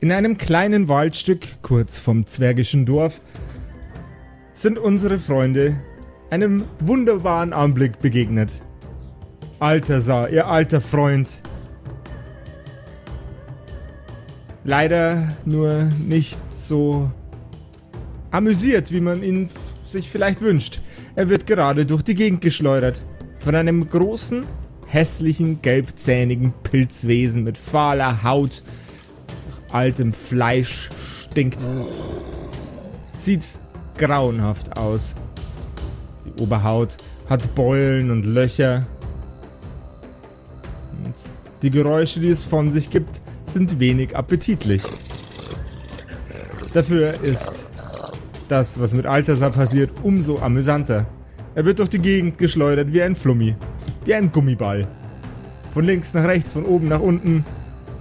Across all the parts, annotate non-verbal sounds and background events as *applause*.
In einem kleinen Waldstück kurz vom zwergischen Dorf sind unsere Freunde einem wunderbaren Anblick begegnet. Alter ihr alter Freund. Leider nur nicht so amüsiert, wie man ihn sich vielleicht wünscht. Er wird gerade durch die Gegend geschleudert. Von einem großen, hässlichen, gelbzähnigen Pilzwesen mit fahler Haut, altem Fleisch stinkt. Sieht grauenhaft aus. Die Oberhaut hat Beulen und Löcher. Und die Geräusche, die es von sich gibt, sind wenig appetitlich. Dafür ist das, was mit Altasar passiert, umso amüsanter. Er wird durch die Gegend geschleudert wie ein Flummi, wie ein Gummiball. Von links nach rechts, von oben nach unten.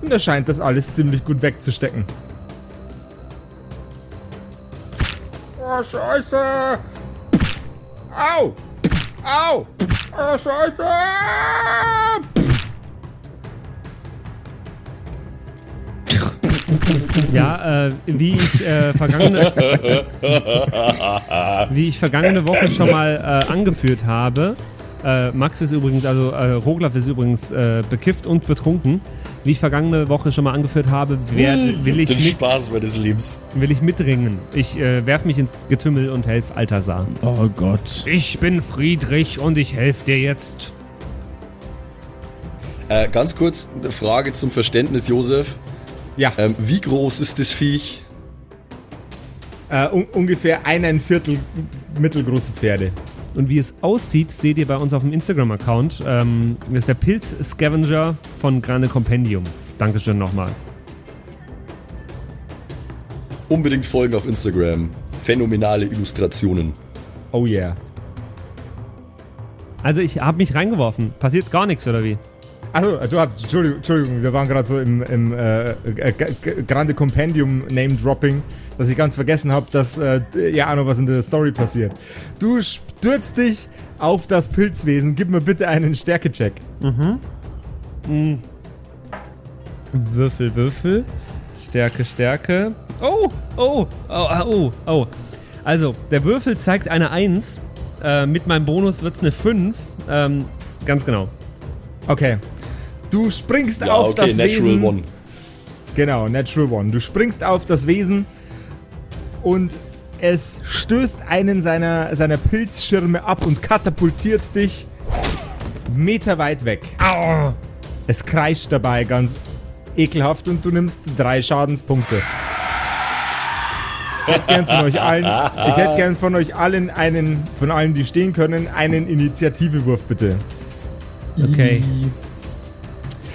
Und er scheint das alles ziemlich gut wegzustecken. Oh, Scheiße! Au! Au! Oh, Scheiße! Ja, äh, wie ich äh, vergangene *laughs* wie ich vergangene Woche schon mal äh, angeführt habe, äh, Max ist übrigens, also äh, Roglaf ist übrigens äh, bekifft und betrunken. Wie ich vergangene Woche schon mal angeführt habe, werd, hm, will ich Den mit, Spaß meines Lebens. Will ich mitringen. Ich äh, werf mich ins Getümmel und helfe Altasar. Oh Gott. Ich bin Friedrich und ich helfe dir jetzt. Äh, ganz kurz eine Frage zum Verständnis, Josef. Ja. Ähm, wie groß ist das Viech? Äh, un ungefähr ein Viertel mittelgroße Pferde. Und wie es aussieht, seht ihr bei uns auf dem Instagram-Account. Ähm, das ist der Pilz-Scavenger von Grande Compendium. Dankeschön nochmal. Unbedingt folgen auf Instagram. Phänomenale Illustrationen. Oh yeah. Also ich habe mich reingeworfen. Passiert gar nichts, oder wie? Achso, du hast, Entschuldigung, Entschuldigung, wir waren gerade so im, im äh, äh Grande Compendium Name Dropping, dass ich ganz vergessen habe, dass äh, ja noch was in der Story passiert. Du stürzt dich auf das Pilzwesen. Gib mir bitte einen Stärkecheck. Mhm. mhm. Würfel, Würfel. Stärke, Stärke. Oh, oh, oh, oh, oh. Also, der Würfel zeigt eine 1. Äh, mit meinem Bonus wird es eine 5. Ähm, ganz genau. Okay, Du springst ja, auf okay, das Natural Wesen. One. Genau, Natural One. Du springst auf das Wesen und es stößt einen seiner, seiner Pilzschirme ab und katapultiert dich meterweit weg. Au. Es kreischt dabei ganz ekelhaft und du nimmst drei Schadenspunkte. Ich hätte gern von euch allen, ich hätte gern von euch allen einen, von allen, die stehen können, einen Initiativewurf bitte. Okay.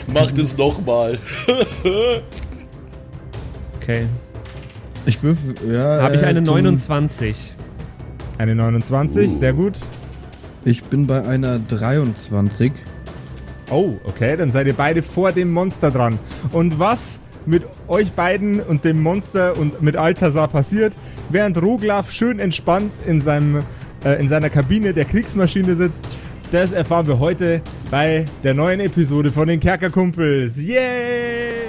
Mach das nochmal. okay. Ich würfel, ja. Habe ich eine 29. Eine 29, uh. sehr gut. Ich bin bei einer 23. Oh, okay, dann seid ihr beide vor dem Monster dran. Und was mit euch beiden und dem Monster und mit Altasar passiert, während Roglaf schön entspannt in, seinem, äh, in seiner Kabine der Kriegsmaschine sitzt, das erfahren wir heute bei der neuen Episode von den Kerkerkumpels. Yay!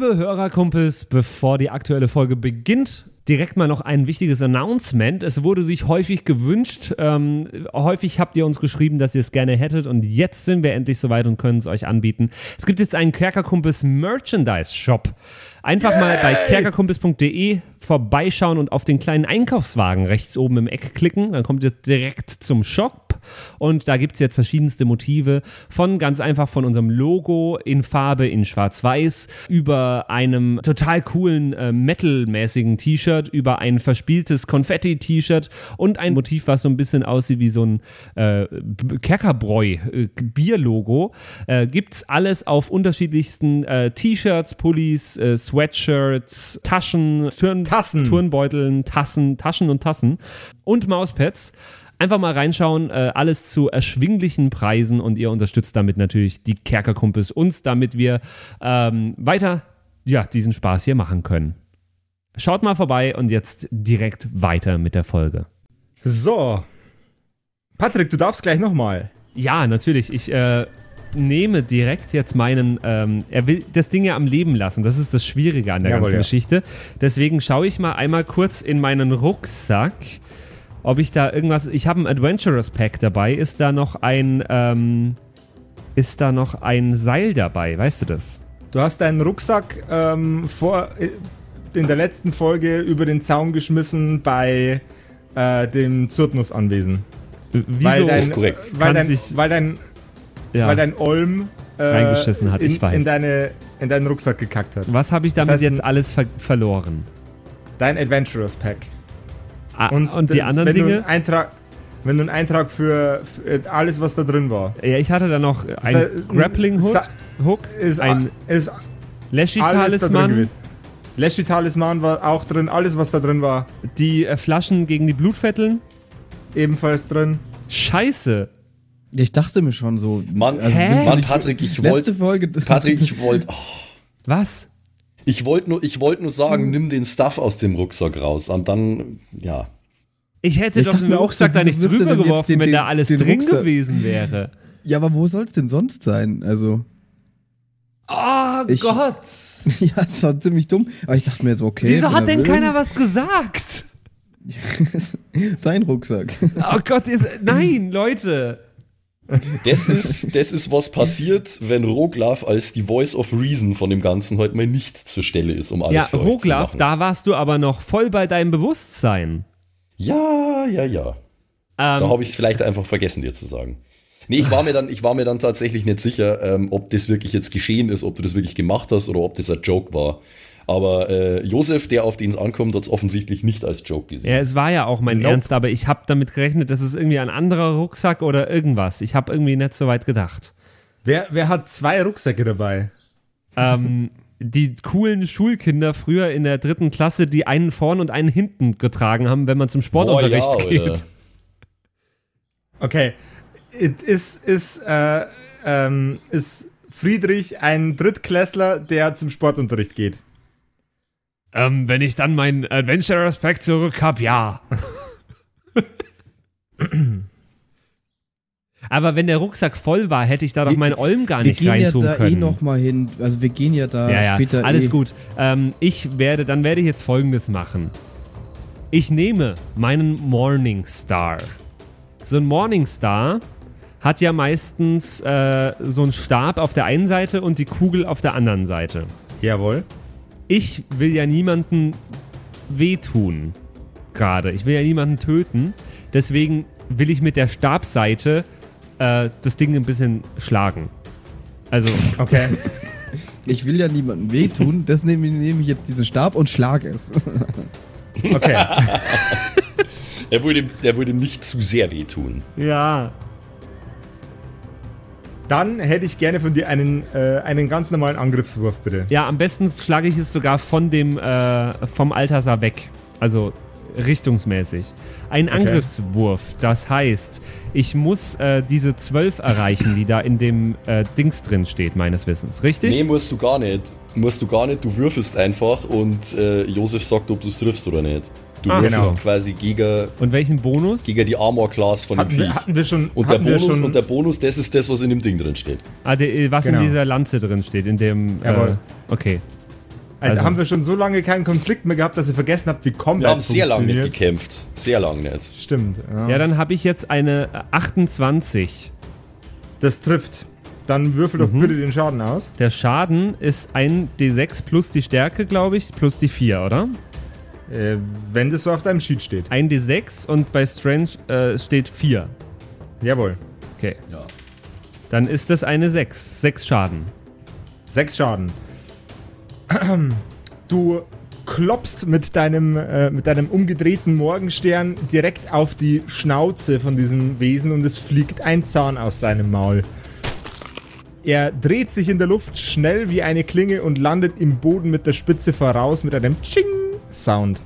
Liebe Hörerkumpels, bevor die aktuelle Folge beginnt, direkt mal noch ein wichtiges Announcement. Es wurde sich häufig gewünscht. Ähm, häufig habt ihr uns geschrieben, dass ihr es gerne hättet. Und jetzt sind wir endlich soweit und können es euch anbieten. Es gibt jetzt einen Kerkerkumpels Merchandise Shop. Einfach Yay! mal bei kerkerkumpels.de vorbeischauen und auf den kleinen Einkaufswagen rechts oben im Eck klicken. Dann kommt ihr direkt zum Shop. Und da gibt es jetzt verschiedenste Motive von ganz einfach von unserem Logo in Farbe in Schwarz-Weiß über einem total coolen äh, Metal-mäßigen T-Shirt, über ein verspieltes Konfetti-T-Shirt und ein Motiv, was so ein bisschen aussieht wie so ein äh, Kerkerbräu, äh, Bier-Logo. Äh, es alles auf unterschiedlichsten äh, T-Shirts, Pullis, äh, Sweatshirts, Taschen, Turn Tassen. Turnbeuteln, Tassen, Taschen und Tassen und Mauspads. Einfach mal reinschauen, äh, alles zu erschwinglichen Preisen und ihr unterstützt damit natürlich die Kerkerkumpels uns, damit wir ähm, weiter ja, diesen Spaß hier machen können. Schaut mal vorbei und jetzt direkt weiter mit der Folge. So. Patrick, du darfst gleich nochmal. Ja, natürlich. Ich äh, nehme direkt jetzt meinen. Ähm, er will das Ding ja am Leben lassen. Das ist das Schwierige an der Jawohl, ganzen ja. Geschichte. Deswegen schaue ich mal einmal kurz in meinen Rucksack, ob ich da irgendwas. Ich habe ein Adventurous Pack dabei. Ist da noch ein. Ähm, ist da noch ein Seil dabei? Weißt du das? Du hast deinen Rucksack ähm, vor, in der letzten Folge über den Zaun geschmissen bei äh, dem Zurtnus-Anwesen. Wieso? Weil dein, ist korrekt. Weil Kann dein, sich- weil dein, ja. weil dein Olm äh, Reingeschissen hat, in, ich weiß. In, deine, in deinen Rucksack gekackt hat. Was habe ich damit Das heißt, jetzt alles ver verloren? Dein Adventurous Pack. Ah, und, die d- anderen wenn Du Dinge? einen Eintrag, wenn du einen Eintrag für, für alles, was da drin war, Ja, ich hatte da noch ein Sa- Grappling Hook, Sa- Hook ist, ein ist Leshy alles da drin Talisman, gewesen. Leshy Talisman war auch drin, alles was da drin war, die äh, Flaschen gegen die Blutfetteln. ebenfalls drin. Scheiße. Ich dachte mir schon so. Mann, also Mann, Patrick, ich wollte. Folge. Patrick, ich wollte. Oh, *laughs* Was? Ich wollte nur, ich wollte nur Hm. sagen, nimm den Stuff aus dem Rucksack raus. Und dann, ja. Ich hätte Ich doch den Rucksack so, da nicht er drüber jetzt geworfen, den- wenn da alles drin Rucksack- gewesen wäre. Ja, aber wo soll es denn sonst sein? Also, Oh Ich- Gott. *laughs* ja, das war ziemlich dumm. Aber ich dachte mir so, okay. Wieso hat denn will- keiner was gesagt? *laughs* Sein Rucksack. Oh Gott, ist, nein, Leute. Das ist, *laughs* das ist, was passiert, wenn Roglaf als die Voice of Reason von dem Ganzen heute mal nicht zur Stelle ist, um alles Ja, für euch zu Roglaf, machen. da warst du aber noch voll bei deinem Bewusstsein. Ja, ja, ja. Da Ähm, habe ich es vielleicht einfach vergessen, dir zu sagen. Nee, ich war mir dann, ich war mir dann tatsächlich nicht sicher, ähm, ob das wirklich jetzt geschehen ist, ob du das wirklich gemacht hast oder ob das ein Joke war. Aber äh, Josef, der auf den es ankommt, hat es offensichtlich nicht als Joke gesehen. ja, es war ja auch mein Nope. Ernst, aber ich habe damit gerechnet, das ist irgendwie ein anderer Rucksack oder irgendwas. Ich habe irgendwie nicht so weit gedacht. Wer, wer hat zwei Rucksäcke dabei? ähm, die coolen Schulkinder früher in der dritten Klasse, die einen vorn und einen hinten getragen haben, wenn man zum Sportunterricht Boah, ja, geht. Alter. Okay. Ist, ist, äh, ähm, ist Friedrich ein Drittklässler, der zum Sportunterricht geht? Ähm, wenn ich dann meinen Adventurous Pack zurück habe, ja. *clears throat* Aber wenn der Rucksack voll war, hätte ich da doch Wir- meinen Olm gar Wir nicht gehen ja reintun da können. eh noch mal hin. Also wir gehen ja da ja, ja, später alles eh. gut. Ähm, ich werde, dann werde ich jetzt folgendes machen. Ich nehme meinen Morningstar. So ein Morningstar hat ja meistens äh, so einen Stab auf der einen Seite und die Kugel auf der anderen Seite. Jawohl. Ich will ja niemanden wehtun. Gerade. Ich will ja niemanden töten. Deswegen will ich mit der Stabseite äh, das Ding ein bisschen schlagen. Also, Okay. *laughs* Ich will ja niemandem wehtun, das nehme nehme ich jetzt diesen Stab und schlag es. Okay. *laughs* Er würde, er würde nicht zu sehr wehtun. ja. Dann hätte ich gerne von dir einen, äh, einen ganz normalen Angriffswurf, bitte. Ja, am besten schlage ich es sogar von dem, äh, vom Altasar weg. Also richtungsmäßig. Ein Angriffswurf, das heißt, ich muss äh, diese 12 erreichen, die da in dem äh, Dings drin steht, meines Wissens. Richtig? Nee, musst du gar nicht. Musst du gar nicht. Du würfelst einfach und äh, Josef sagt, ob du es triffst oder nicht. Du Ah, genau. quasi gegen, Und welchen Bonus? gegen die Armor Class von dem Hatten wir, Viech. hatten wir schon. Und der, wir Bonus, schon, und der Bonus, das ist das, was in dem Ding drin steht. Ah, der, was Genau. in dieser Lanze drin steht, in dem. Äh, Jawohl. okay. also, also- haben wir schon so lange keinen Konflikt mehr gehabt, dass ihr vergessen habt, wie Combat Wir haben sehr lange nicht gekämpft. Sehr lange nicht. Stimmt. Ja. Ja, dann habe ich jetzt eine äh, 28. das trifft. Dann würfel doch Mhm. bitte den Schaden aus. Der Schaden ist ein D6 plus die Stärke, glaube ich, plus die 4, oder? Äh, wenn das so auf deinem Sheet steht. Ein D6 und bei Strange äh, steht 4. Jawohl. Okay. Ja. Dann ist das eine 6. 6 Schaden. Sechs Schaden. *clears throat* Du klopfst mit deinem, äh, mit deinem umgedrehten Morgenstern direkt auf die Schnauze von diesem Wesen und es fliegt ein Zahn aus seinem Maul. Er dreht sich in der Luft schnell wie eine Klinge und landet im Boden mit der Spitze voraus mit einem Ching-Sound.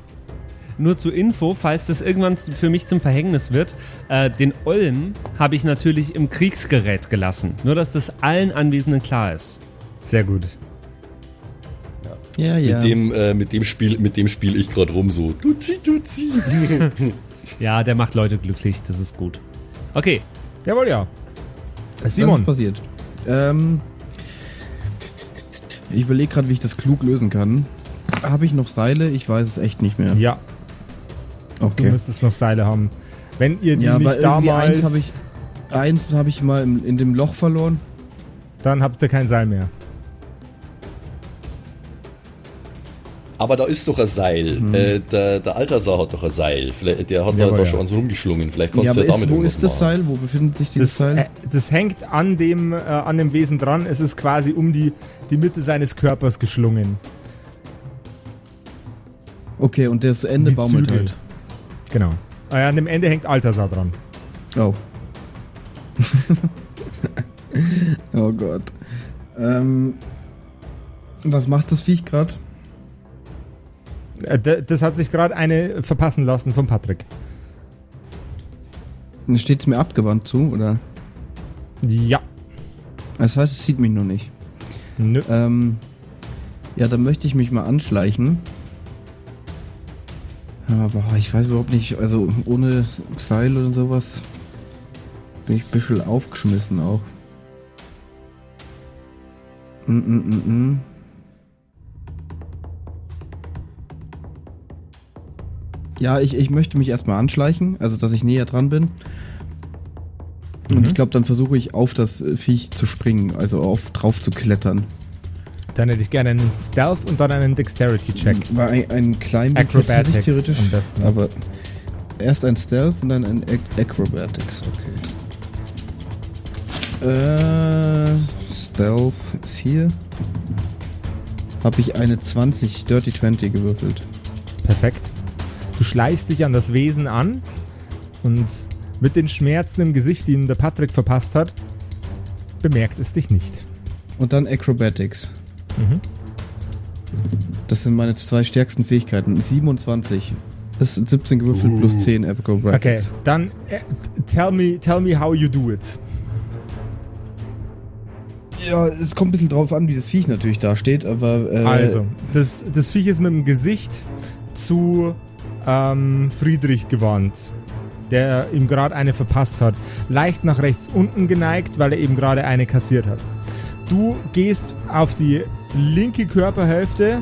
Nur zur Info, falls das irgendwann für mich zum Verhängnis wird, äh, den Olm habe ich natürlich im Kriegsgerät gelassen. Nur, dass das allen Anwesenden klar ist. Sehr gut. Ja, ja. Mit dem, äh, mit dem Spiel, mit dem spiele ich gerade rum so. Duzi, duzi. *laughs* Ja, der macht Leute glücklich, das ist gut. Okay, Jawohl, ja. Was Simon, ist passiert? Ähm, ich überlege gerade, wie ich das klug lösen kann. Habe ich noch Seile? Ich weiß es echt nicht mehr. ja, du okay. müsstest noch Seile haben. Wenn ihr die Ja, nicht irgendwie eins damals, habe ich, eins habe ich mal in, in dem Loch verloren. dann habt ihr kein Seil mehr. Aber da ist doch ein Seil. Mhm. Äh, der, der Altasar hat doch ein Seil. Vielleicht, der hat da, Jawohl, da ja. schon ans rumgeschlungen. Vielleicht Ja, kannst aber du ja ist, damit wo irgendwas ist das machen. Seil? Wo befindet sich dieses Das, Seil? äh, das hängt an dem, äh, an dem Wesen dran. Es ist quasi um die, die Mitte seines Körpers geschlungen. Okay, und das Ende Wie baumelt Zügel. halt. Genau. Äh, an dem Ende hängt Altasar dran. Oh. *laughs* oh Gott. Ähm, was macht das Viech gerade? Äh, das hat sich gerade eine verpassen lassen von Patrick. Steht es mir abgewandt zu, oder? Ja. Das heißt, es sieht mich noch nicht. Nö. Ähm, ja, dann möchte ich mich mal anschleichen. Aber ich weiß überhaupt nicht, also ohne Seil oder sowas bin ich ein bisschen aufgeschmissen auch. Mm, mm, mm, mm. Ja, ich, ich möchte mich erstmal anschleichen, also dass ich näher dran bin. Und Mhm. ich glaube, dann versuche ich auf das Viech zu springen, also auf drauf zu klettern. Dann hätte ich gerne einen Stealth und dann einen Dexterity-Check. War ein, ein Climb Acrobatics theoretisch, am besten. aber erst ein Stealth und dann ein Ac Acrobatics, okay. Äh, Stealth ist hier. Habe ich eine 20, Dirty 20 gewürfelt. Perfekt. Du schleichst dich an das Wesen an und mit den Schmerzen im Gesicht, die ihm der Patrick verpasst hat, bemerkt es dich nicht. Und dann Acrobatics. Mhm. Das sind meine zwei stärksten Fähigkeiten. 27. Das sind 17 gewürfelt plus 10 Okay, Acrobatics. dann äh, tell me, tell me how you do it. Ja, es kommt ein bisschen drauf an, wie das Viech natürlich dasteht, aber. Äh, Also, das, das Viech ist mit dem Gesicht zu ähm, Friedrich gewandt, der ihm gerade eine verpasst hat. Leicht nach rechts unten geneigt, weil er eben gerade eine kassiert hat. Du gehst auf die linke Körperhälfte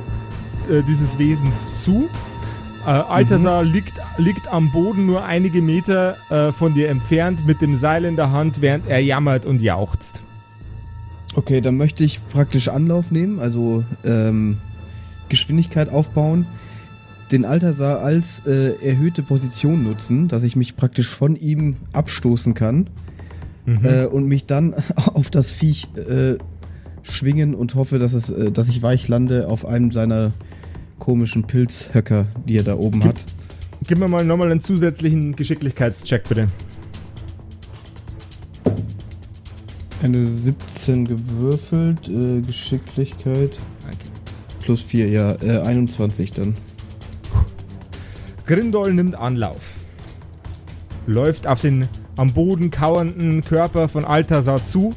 äh, dieses Wesens zu. Äh, Altasar liegt, liegt am Boden nur einige Meter äh, von dir entfernt mit dem Seil in der Hand, während er jammert und jauchzt. Okay, dann möchte ich praktisch Anlauf nehmen, also ähm, Geschwindigkeit aufbauen, den Altasar als äh, erhöhte Position nutzen, dass ich mich praktisch von ihm abstoßen kann Mhm. äh, und mich dann *laughs* auf das Viech äh, schwingen und hoffe, dass, es, äh, dass ich weich lande auf einem seiner komischen Pilzhöcker, die er da oben Gib- hat. Gib mir mal nochmal einen zusätzlichen Geschicklichkeitscheck, bitte. Eine 17 gewürfelt, äh, Geschicklichkeit plus 4, ja, äh, 21 dann. Grindol nimmt Anlauf. Läuft auf den am Boden kauernden Körper von Altasar zu.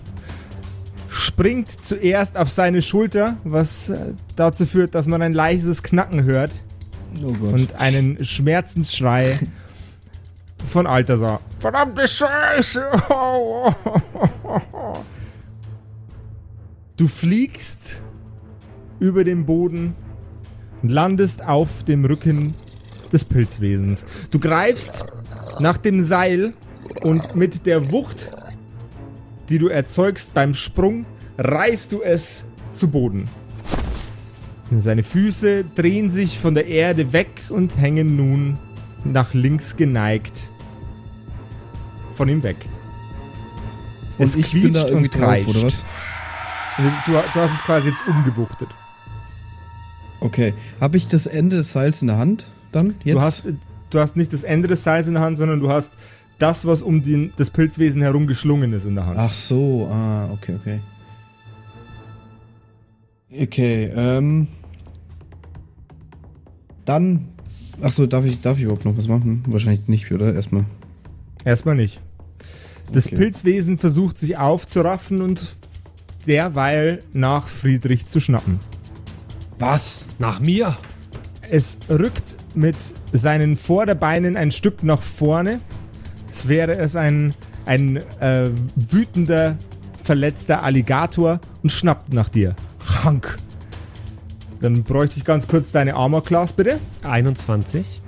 Springt zuerst auf seine Schulter, was äh, dazu führt, dass man ein leises Knacken hört Oh und einen Schmerzensschrei von Altasar. Verdammte Scheiße! *laughs* Du fliegst über den Boden und landest auf dem Rücken des Pilzwesens. Du greifst nach dem Seil und mit der Wucht, die du erzeugst beim Sprung, reißt du es zu Boden. Seine Füße drehen sich von der Erde weg und hängen nun nach links geneigt von ihm weg. Es und ich bin da quietscht und drauf, kreischt. oder was? Du, du hast es quasi jetzt umgewuchtet. Okay. Habe ich das Ende des Seils in der Hand dann? Jetzt? Du hast, du hast nicht das Ende des Seils in der Hand, sondern du hast das, was um den, das Pilzwesen herum geschlungen ist in der Hand. Ach so, ah, okay, okay. Okay, ähm. Dann. Achso, darf ich, darf ich überhaupt noch was machen? Wahrscheinlich nicht, oder? Erstmal. Erstmal nicht. Das Okay. Pilzwesen versucht sich aufzuraffen und derweil nach Friedrich zu schnappen. Was? Nach mir? Es rückt mit seinen Vorderbeinen ein Stück nach vorne. Es wäre es ein, ein äh, wütender, verletzter Alligator und schnappt nach dir. Hank. Dann bräuchte ich ganz kurz deine Armor Class, bitte. 21.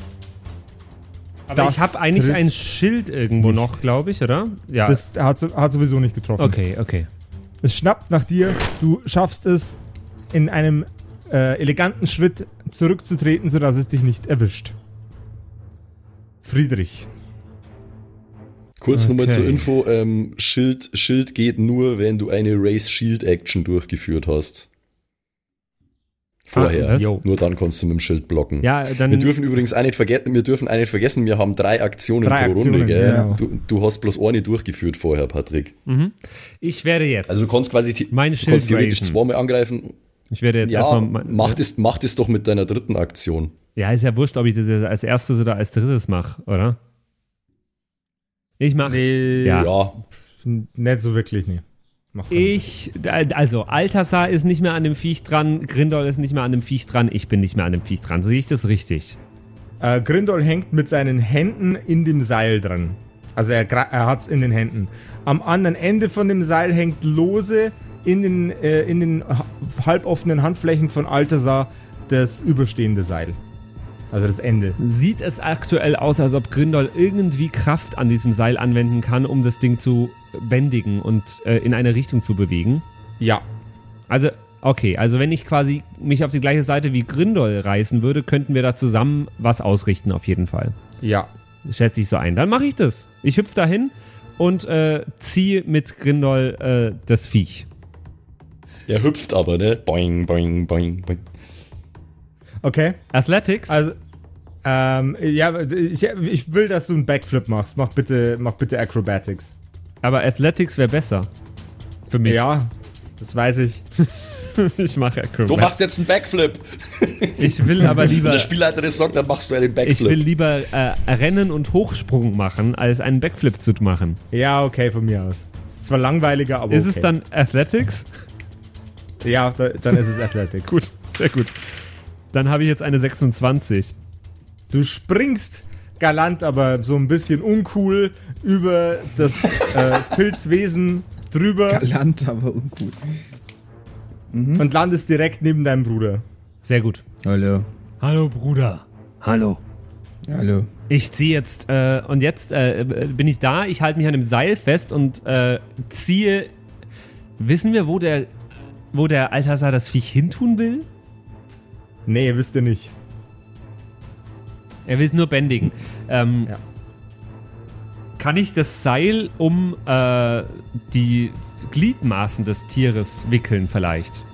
Aber Das ich habe eigentlich ein Schild irgendwo nicht. noch, glaube ich, oder? Ja. Das hat, hat sowieso nicht getroffen. okay, okay. Es schnappt nach dir. Du schaffst es, in einem äh, eleganten Schritt zurückzutreten, sodass es dich nicht erwischt. Friedrich. Kurz nochmal Okay. zur Info, ähm, Schild, Schild geht nur, wenn du eine Race Shield Action durchgeführt hast. Vorher. Ah. Nur dann kannst du mit dem Schild blocken. Ja, dann. Wir dürfen übrigens auch nicht vergessen, wir dürfen auch nicht vergessen, wir haben drei Aktionen Drei pro Aktionen, Runde, gell? genau. Du, du hast bloß eine durchgeführt vorher, Patrick. ich werde jetzt. Also du kannst quasi Mein du Schild kannst theoretisch raisen. zweimal angreifen. ich werde jetzt Ja, erstmal. mein- mach, das, mach das doch mit deiner dritten Aktion. Ja, ist ja wurscht, ob ich das jetzt als erstes oder als drittes mache, oder? Ich mache. Nee, Ja. Ja, nicht so wirklich, nee. Ich, also Altasar ist nicht mehr an dem Viech dran, Grindol ist nicht mehr an dem Viech dran, ich bin nicht mehr an dem Viech dran. Sehe ich das richtig? Äh, Grindol hängt mit seinen Händen in dem Seil dran. Also er, er hat's in den Händen. Am anderen Ende von dem Seil hängt lose in den, äh, in den ha- halboffenen Handflächen von Altasar das überstehende Seil. Also das Ende. Sieht es aktuell aus, als ob Grindol irgendwie Kraft an diesem Seil anwenden kann, um das Ding zu bändigen und äh, in eine Richtung zu bewegen? Ja. Also, okay, also wenn ich quasi mich auf die gleiche Seite wie Grindol reißen würde, könnten wir da zusammen was ausrichten, auf jeden Fall. Ja. Schätze ich so ein. Dann mache ich das. Ich hüpfe dahin und äh, ziehe mit Grindol äh, das Viech. er hüpft aber, ne? Boing, boing, boing, boing. Okay. Athletics? Also, ähm, ja, ich, ich will, dass du einen Backflip machst. Mach bitte, mach bitte Acrobatics. Aber Athletics wäre besser. Für mich. Ja, das weiß ich. *laughs* ich mache Du Acrobatics. machst jetzt einen Backflip. *laughs* Ich will aber Wenn lieber. der Spielleiter das sagt, dann machst du einen Ich will Backflip. lieber äh, Rennen und Hochsprung machen, als einen Backflip zu machen. Ja, okay, von mir aus. Ist zwar langweiliger, aber Ist okay. es dann Athletics? Ja, da, dann ist es Athletics. *laughs* Gut, sehr gut. Dann habe ich jetzt eine 26. Du springst galant, aber so ein bisschen uncool über das äh, *laughs* Pilzwesen drüber Galant, aber uncool. und landest direkt neben deinem Bruder. Sehr gut. Hallo. Hallo Bruder. Hallo. Hallo. Ich ziehe jetzt, äh, und jetzt äh, bin ich da, ich halte mich an dem Seil fest und äh, ziehe. Wissen wir, wo der, wo der Altasar das Viech hintun will? Nee, wisst ihr nicht. Er will es nur bändigen. Ähm, Ja. Kann ich das Seil um äh, die Gliedmaßen des Tieres wickeln vielleicht?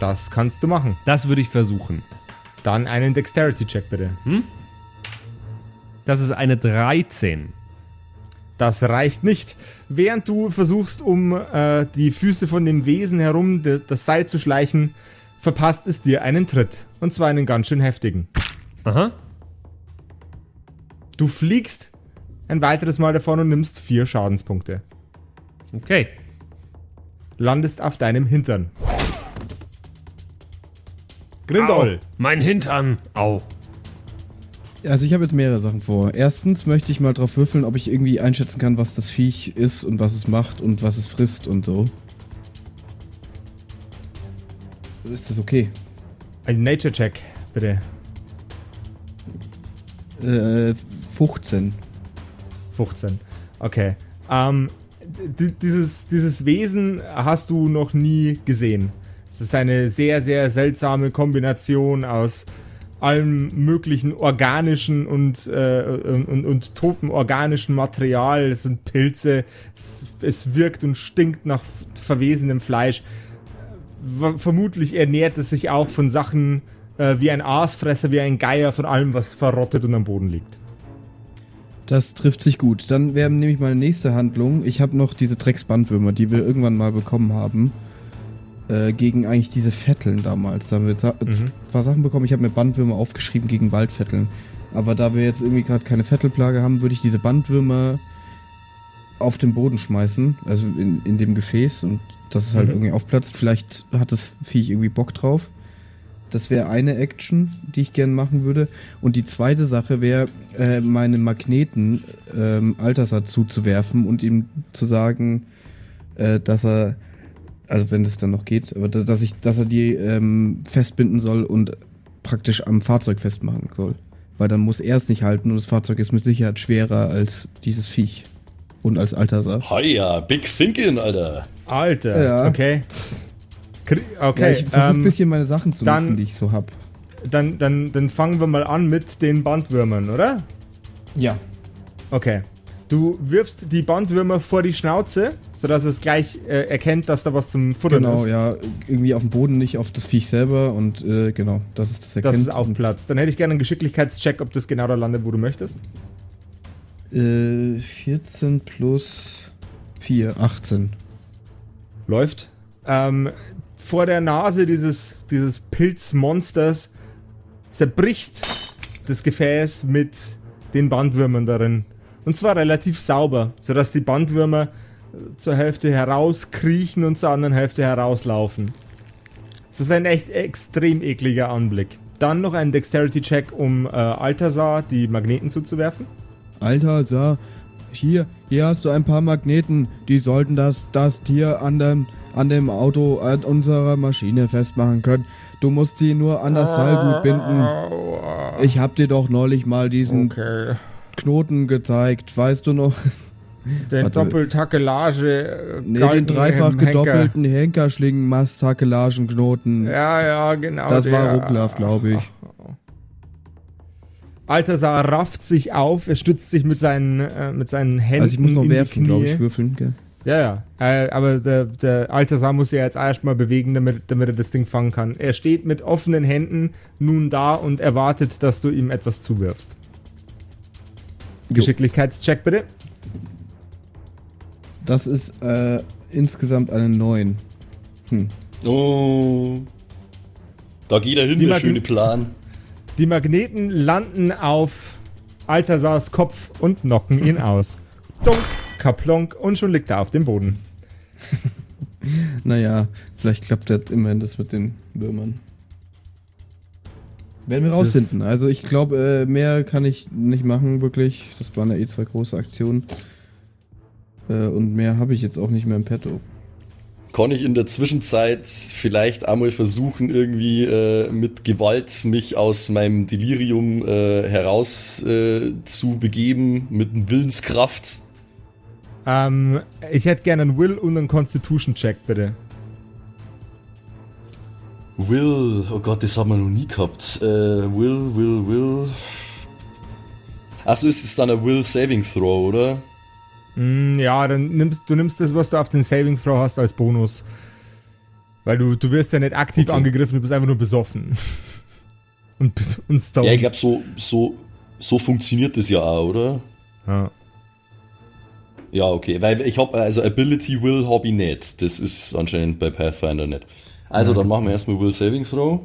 Das kannst du machen. Das würde ich versuchen. Dann einen Dexterity-Check bitte. Das ist eine 13. Das reicht nicht. Während du versuchst, um äh, die Füße von dem Wesen herum de, das Seil zu schleichen, verpasst es dir einen Tritt. Und zwar einen ganz schön heftigen. Aha. Du fliegst ein weiteres Mal davon und nimmst vier Schadenspunkte. Okay. Landest auf deinem Hintern. Grindol. Au, mein Hintern. Au. Also ich habe jetzt mehrere Sachen vor. Erstens möchte ich mal drauf würfeln, ob ich irgendwie einschätzen kann, was das Viech ist und was es macht und was es frisst und so. Ist das okay? Ein Nature-Check, bitte. Äh, 15. 15. Okay. Ähm, dieses, dieses Wesen hast du noch nie gesehen. Es ist eine sehr, sehr seltsame Kombination aus allem möglichen organischen und, äh, und, und, und totem organischen Material. Es sind Pilze. Es, es wirkt und stinkt nach verwesenem Fleisch. Vermutlich ernährt es sich auch von Sachen äh, wie ein Aasfresser, wie ein Geier, von allem, was verrottet und am Boden liegt. Das trifft sich gut. Dann wäre nämlich meine nächste Handlung. Ich habe noch diese Drecksbandwürmer, die wir irgendwann mal bekommen haben. äh, gegen eigentlich diese Vetteln damals. Da haben wir Mhm. ein paar Sachen bekommen. Ich habe mir Bandwürmer aufgeschrieben gegen Waldvetteln. Aber da wir jetzt irgendwie gerade keine Vettelplage haben, würde ich diese Bandwürmer auf den Boden schmeißen, also in, in dem Gefäß und dass es halt Mhm. irgendwie aufplatzt. Vielleicht hat das Viech irgendwie Bock drauf. Das wäre eine Action, die ich gerne machen würde. Und die zweite Sache wäre, äh, meine Magneten ähm, Altersat zuzuwerfen und ihm zu sagen, äh, dass er, also wenn es dann noch geht, aber da- dass ich, dass er die ähm, festbinden soll und praktisch am Fahrzeug festmachen soll. Weil dann muss er es nicht halten und das Fahrzeug ist mit Sicherheit schwerer als dieses Viech. Und als Altasar. Hiya, Big Thinking, Alter. Alter, Ja. okay. *laughs* Kri- Ja, Okay, ich versuche ein ähm, bisschen meine Sachen zu dann- nutzen, die ich so hab. dann, dann, dann fangen wir mal an mit den Bandwürmern, oder? Ja. Okay. Du wirfst die Bandwürmer vor die Schnauze, sodass es gleich äh, erkennt, dass da was zum Futtern Genau, ist. ja. Irgendwie auf dem Boden, nicht auf das Viech selber und äh, genau, das ist das Dass erkennt. es aufplatzt. Dann hätte ich gerne einen Geschicklichkeitscheck, ob das genau da landet, wo du möchtest. Äh, 14 plus 4, 18. Läuft. Ähm, vor der Nase dieses, dieses Pilzmonsters zerbricht das Gefäß mit den Bandwürmern darin. Und zwar relativ sauber, sodass die Bandwürmer äh, zur Hälfte herauskriechen und zur anderen Hälfte herauslaufen. Das ist ein echt extrem ekliger Anblick. Dann noch ein Dexterity-Check, um äh, Altasar die Magneten zuzuwerfen. Alter, sah, hier, hier hast du ein paar Magneten, die sollten das, das Tier an dem, an dem Auto, an unserer Maschine festmachen können. Du musst die nur an das Seilgut binden. Ich hab dir doch neulich mal diesen Okay. Knoten gezeigt, weißt du noch? Den Warte. Doppeltakelage. äh, Nee, den dreifach gedoppelten Henkerschlingen-Mast-Takelagenknoten. Ja, ja, genau. das war der. Rucklaff, glaube ich. Altasar rafft sich auf, er stützt sich mit seinen, äh, mit seinen Händen. Also ich muss noch werfen, glaube ich, würfeln. Gell? Ja, ja. Äh, aber der, der Altasar muss ja jetzt erstmal bewegen, damit, damit er das Ding fangen kann. Er steht mit offenen Händen nun da und erwartet, dass du ihm etwas zuwirfst. Geschicklichkeitscheck bitte. Das ist äh, insgesamt eine 9. Hm. Oh. Da geht er hin, Die der schöne Plan. Die Magneten landen auf Altasars Kopf und knocken ihn aus. Dunk, kaplonk und schon liegt er auf dem Boden. *laughs* Naja, vielleicht klappt das immerhin das mit den Würmern. Werden wir Das- rausfinden. Also ich glaube, äh, mehr kann ich nicht machen, wirklich. Das waren ja eh zwei große Aktionen. Äh, und mehr habe ich jetzt auch nicht mehr im Petto. Kann ich in der Zwischenzeit vielleicht einmal versuchen, irgendwie äh, mit Gewalt mich aus meinem Delirium äh, heraus äh, zu begeben, mit Willenskraft? Ähm, ich hätte gerne einen Will und einen Constitution-Check, bitte. Will, oh Gott, das haben wir noch nie gehabt. Äh, will, will, will. Achso, ist es dann ein Will Saving Throw, oder? Mm, ja, dann nimmst du nimmst das, was du auf den Saving Throw hast, als Bonus. Weil du, du wirst ja nicht aktiv Okay. angegriffen, du bist einfach nur besoffen. *laughs* und, und stoned. Ja, ich glaube, so, so, so funktioniert das ja auch, oder? Ja. Ja, okay, weil ich habe also Ability Will Hobby nicht. Das ist anscheinend bei Pathfinder nicht. Also, Ja, dann machen wir erstmal Will Saving Throw.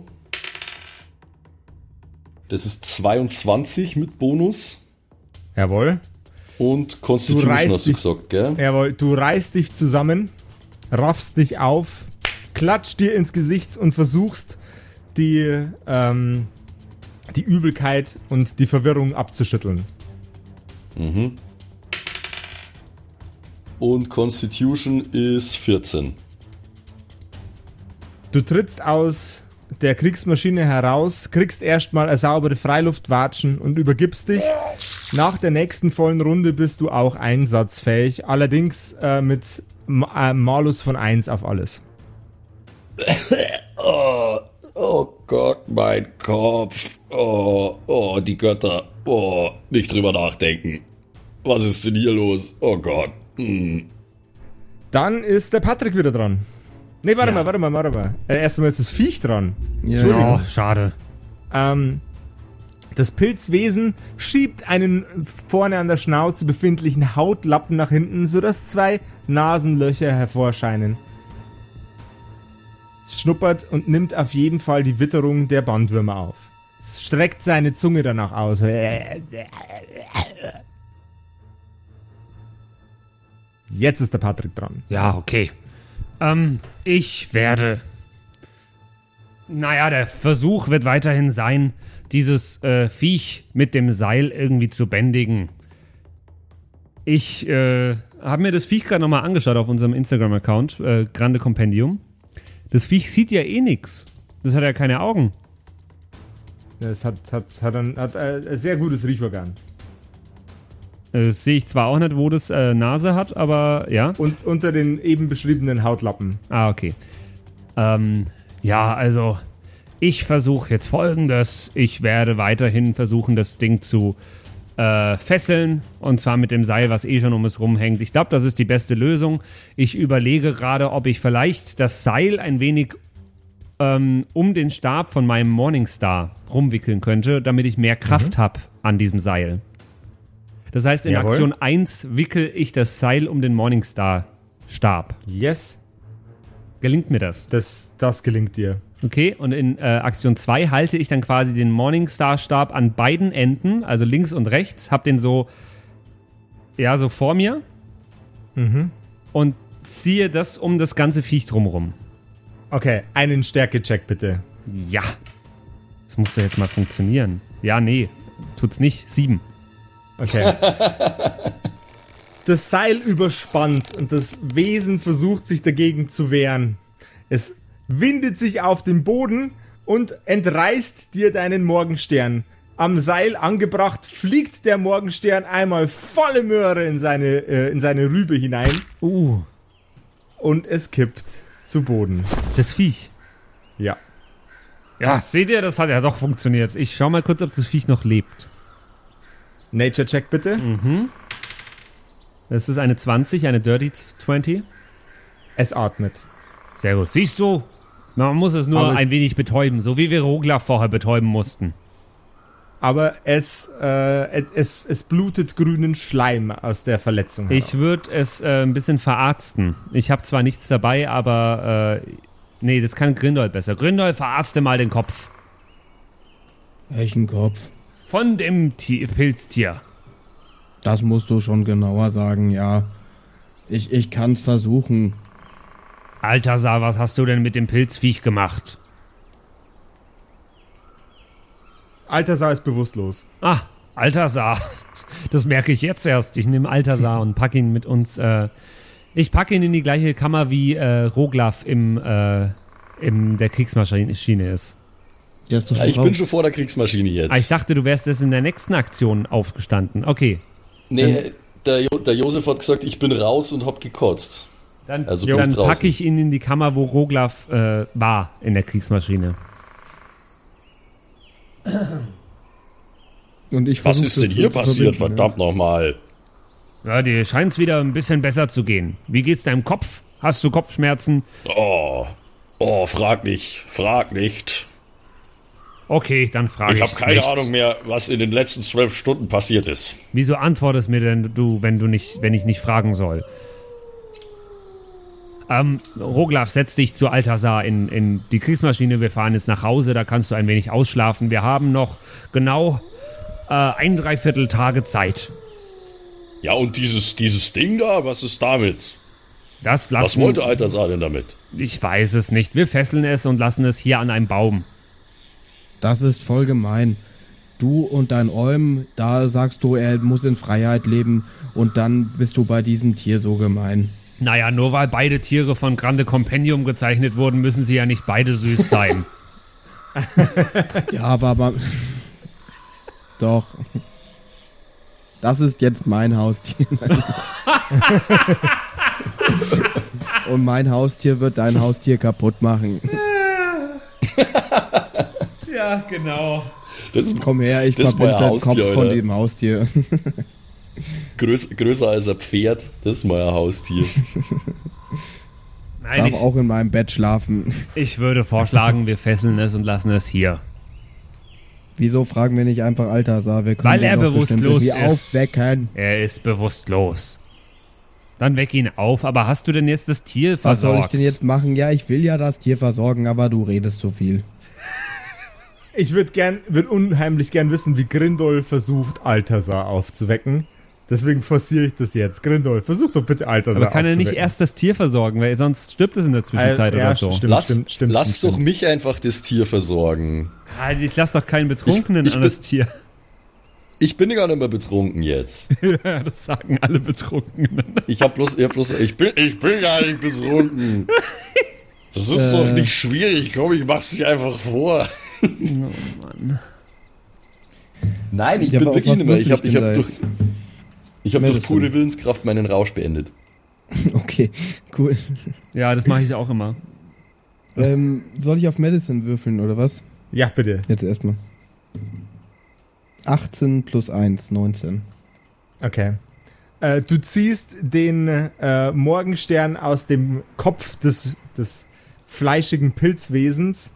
Das ist 22 mit Bonus Jawohl. und Constitution reißt hast du dich- gesagt, gell? Jawohl, du reißt dich zusammen, raffst dich auf, klatscht dir ins Gesicht und versuchst, die, ähm, die Übelkeit und die Verwirrung abzuschütteln. Mhm. Und Constitution ist 14. Du trittst aus der Kriegsmaschine heraus, kriegst erstmal eine saubere Freiluftwatschen und übergibst dich. Nach der nächsten vollen Runde bist du auch einsatzfähig, allerdings äh, mit Ma- äh, Malus von 1 auf alles. *coughs* Oh, oh Gott, mein Kopf. Oh, oh, die Götter. Oh, nicht drüber nachdenken. Was ist denn hier los? Oh Gott. Hm. Dann ist der Patrick wieder dran. Nee, warte mal, warte mal, warte mal. Äh, erstmal ist das Viech dran. Ja. Oh, schade. Ähm, das Pilzwesen schiebt einen vorne an der Schnauze befindlichen Hautlappen nach hinten, sodass zwei Nasenlöcher hervorscheinen. Es schnuppert und nimmt auf jeden Fall die Witterung der Bandwürmer auf. Es streckt seine Zunge danach aus. Jetzt ist der Patrick dran. Ja, okay. Ähm, ich werde. Naja, der Versuch wird weiterhin sein, dieses äh, Viech mit dem Seil irgendwie zu bändigen. Ich äh, habe mir das Viech gerade nochmal angeschaut auf unserem Instagram-Account, äh, Grande Compendium. Das Viech sieht ja eh nix. Das hat ja keine Augen. Es hat, hat, hat, ein, hat äh, ein sehr gutes Riechorgan. Äh, Das sehe ich zwar auch nicht, wo das äh, Nase hat, aber ja. Und unter den eben beschriebenen Hautlappen. Ah, okay. Ähm, ja, also ich versuche jetzt folgendes. Ich werde weiterhin versuchen, das Ding zu äh, fesseln. Und zwar mit dem Seil, was eh schon um es rumhängt. Ich glaube, das ist die beste Lösung. Ich überlege gerade, ob ich vielleicht das Seil ein wenig ähm, um den Stab von meinem Morningstar rumwickeln könnte, damit ich mehr Kraft habe an diesem Seil. Das heißt, in Jawohl. Aktion 1 wickel ich das Seil um den Morningstar-Stab. Yes, Gelingt mir das? das, das gelingt dir. Okay, und in äh, Aktion 2 halte ich dann quasi den Morningstar-Stab an beiden Enden, also links und rechts, hab den so, ja, so vor mir Mhm. und ziehe das um das ganze Viech drumherum. Okay, einen Stärke-Check bitte. Ja. Das muss doch jetzt mal funktionieren. Ja, nee, tut's nicht. Sieben. Okay. das Seil überspannt und das Wesen versucht sich dagegen zu wehren. Es windet sich auf den Boden und entreißt dir deinen Morgenstern. Am Seil angebracht fliegt der Morgenstern einmal volle Möhre in seine, äh, in seine Rübe hinein Uh, und es kippt zu Boden. das Viech. Ja. Ja, seht ihr, das hat ja doch funktioniert. Ich schau mal kurz, ob das Viech noch lebt. Nature-Check bitte. Das ist eine 20, eine Dirty 20. Es atmet. Sehr gut. Siehst du? Man muss es nur es- ein wenig betäuben, so wie wir Rogler vorher betäuben mussten. Aber es, äh, es, es blutet grünen Schleim aus der Verletzung. Ich heraus. würde es äh, ein bisschen verarzten. Ich habe zwar nichts dabei, aber äh, nee, das kann Grindol besser. Grindol, verarzte mal den Kopf. Welchen Kopf? Von dem Ti- Pilztier. Das musst du schon genauer sagen, ja. Ich, ich kann's versuchen. Altasar, was hast du denn mit dem Pilzviech gemacht? Altasar ist bewusstlos. Ah, Altasar. *laughs* Das merke ich jetzt erst. Ich nehme Altasar und packe ihn mit uns. Äh, ich packe ihn in die gleiche Kammer wie äh, Roglaf im, äh, in der Kriegsmaschine ist. Der ist doch Ja, ich bin schon vor der Kriegsmaschine jetzt. Ah, ich dachte, du wärst erst in der nächsten Aktion aufgestanden. Okay. nee, der, jo der Josef hat gesagt, ich bin raus und hab gekotzt. Dann, Also dann packe ich ihn in die Kammer, wo Roglaf äh, war in der Kriegsmaschine. Und ich Was ist denn hier passiert? Verdammt nochmal. Ja, dir scheint's wieder ein bisschen besser zu gehen. Wie geht's deinem Kopf? Hast du Kopfschmerzen? Oh, oh, frag nicht, frag nicht. Okay, dann frage ich. Ich habe keine nicht. Ahnung mehr, was in den letzten zwölf Stunden passiert ist. Wieso antwortest mir denn du, wenn du nicht, wenn ich nicht fragen soll? Ähm, Roglaf, setz dich zu Altasar in, in die Kriegsmaschine. Wir fahren jetzt nach Hause, da kannst du ein wenig ausschlafen. Wir haben noch genau äh, ein Dreiviertel Tage Zeit. Ja, und dieses, dieses Ding da, was ist damit? Das lassen Was wollte Altasar denn damit? Ich weiß es nicht. Wir fesseln es und lassen es hier an einem Baum. Das ist voll gemein. Du und dein Olm, da sagst du, er muss in Freiheit leben und dann bist du bei diesem Tier so gemein. Naja, nur weil beide Tiere von Grande Compendium gezeichnet wurden, müssen sie ja nicht beide süß sein. *laughs* Ja, aber, aber *laughs* doch. Das ist jetzt mein Haustier. *laughs* Und mein Haustier wird dein Haustier kaputt machen. Ja, genau. Das ist Komm her, ich Das ist verbinde mein den Kopf Haustier, von oder? dem Haustier. *laughs* größ, größer als ein Pferd. Das ist mein Haustier. Nein, Darf ich, auch in meinem Bett schlafen. ich würde vorschlagen, wir fesseln es und lassen es hier. Wieso fragen wir nicht einfach Altasar? Wir können Weil ihn er bewusstlos irgendwie ist. aufwecken. Er ist bewusstlos. Dann weck ihn auf. Aber hast du denn jetzt das Tier Was versorgt? soll ich denn jetzt machen? Ja, ich will ja das Tier versorgen, aber du redest zu viel. Ich würde gern, würde unheimlich gern wissen, wie Grindol versucht, Altasar aufzuwecken. Deswegen forciere ich das jetzt. Grindol, versuch doch bitte Altasar Aber kann er nicht erst das Tier versorgen, weil sonst stirbt es in der Zwischenzeit Äh, ja, oder so. stimmt. lass stimmt, stimmt, lass stimmt, doch mich einfach das Tier versorgen. Ah, Ich lass doch keinen Betrunkenen Ich- ich an bin- das Tier. Ich bin gar nicht mehr betrunken jetzt. *laughs* Ja, das sagen alle Betrunkenen. Ich hab bloß, ich hab bloß, ich bin, ich bin gar nicht betrunken. *laughs* Das ist Äh. doch nicht schwierig. Komm, ich mach's dir einfach vor. Oh Mann. Nein, ich Ja, bin wirklich nicht mehr. Ich würfel hab, ich ich hab da durch, ich hab durch pure Willenskraft meinen Rausch beendet. *laughs* Okay, cool. Ja, das mache ich auch immer. ähm, soll ich auf Medicine würfeln oder was? Ja, bitte. Jetzt erstmal. 18 plus 1, 19. Okay. Äh, du ziehst den äh, Morgenstern aus dem Kopf des, des fleischigen Pilzwesens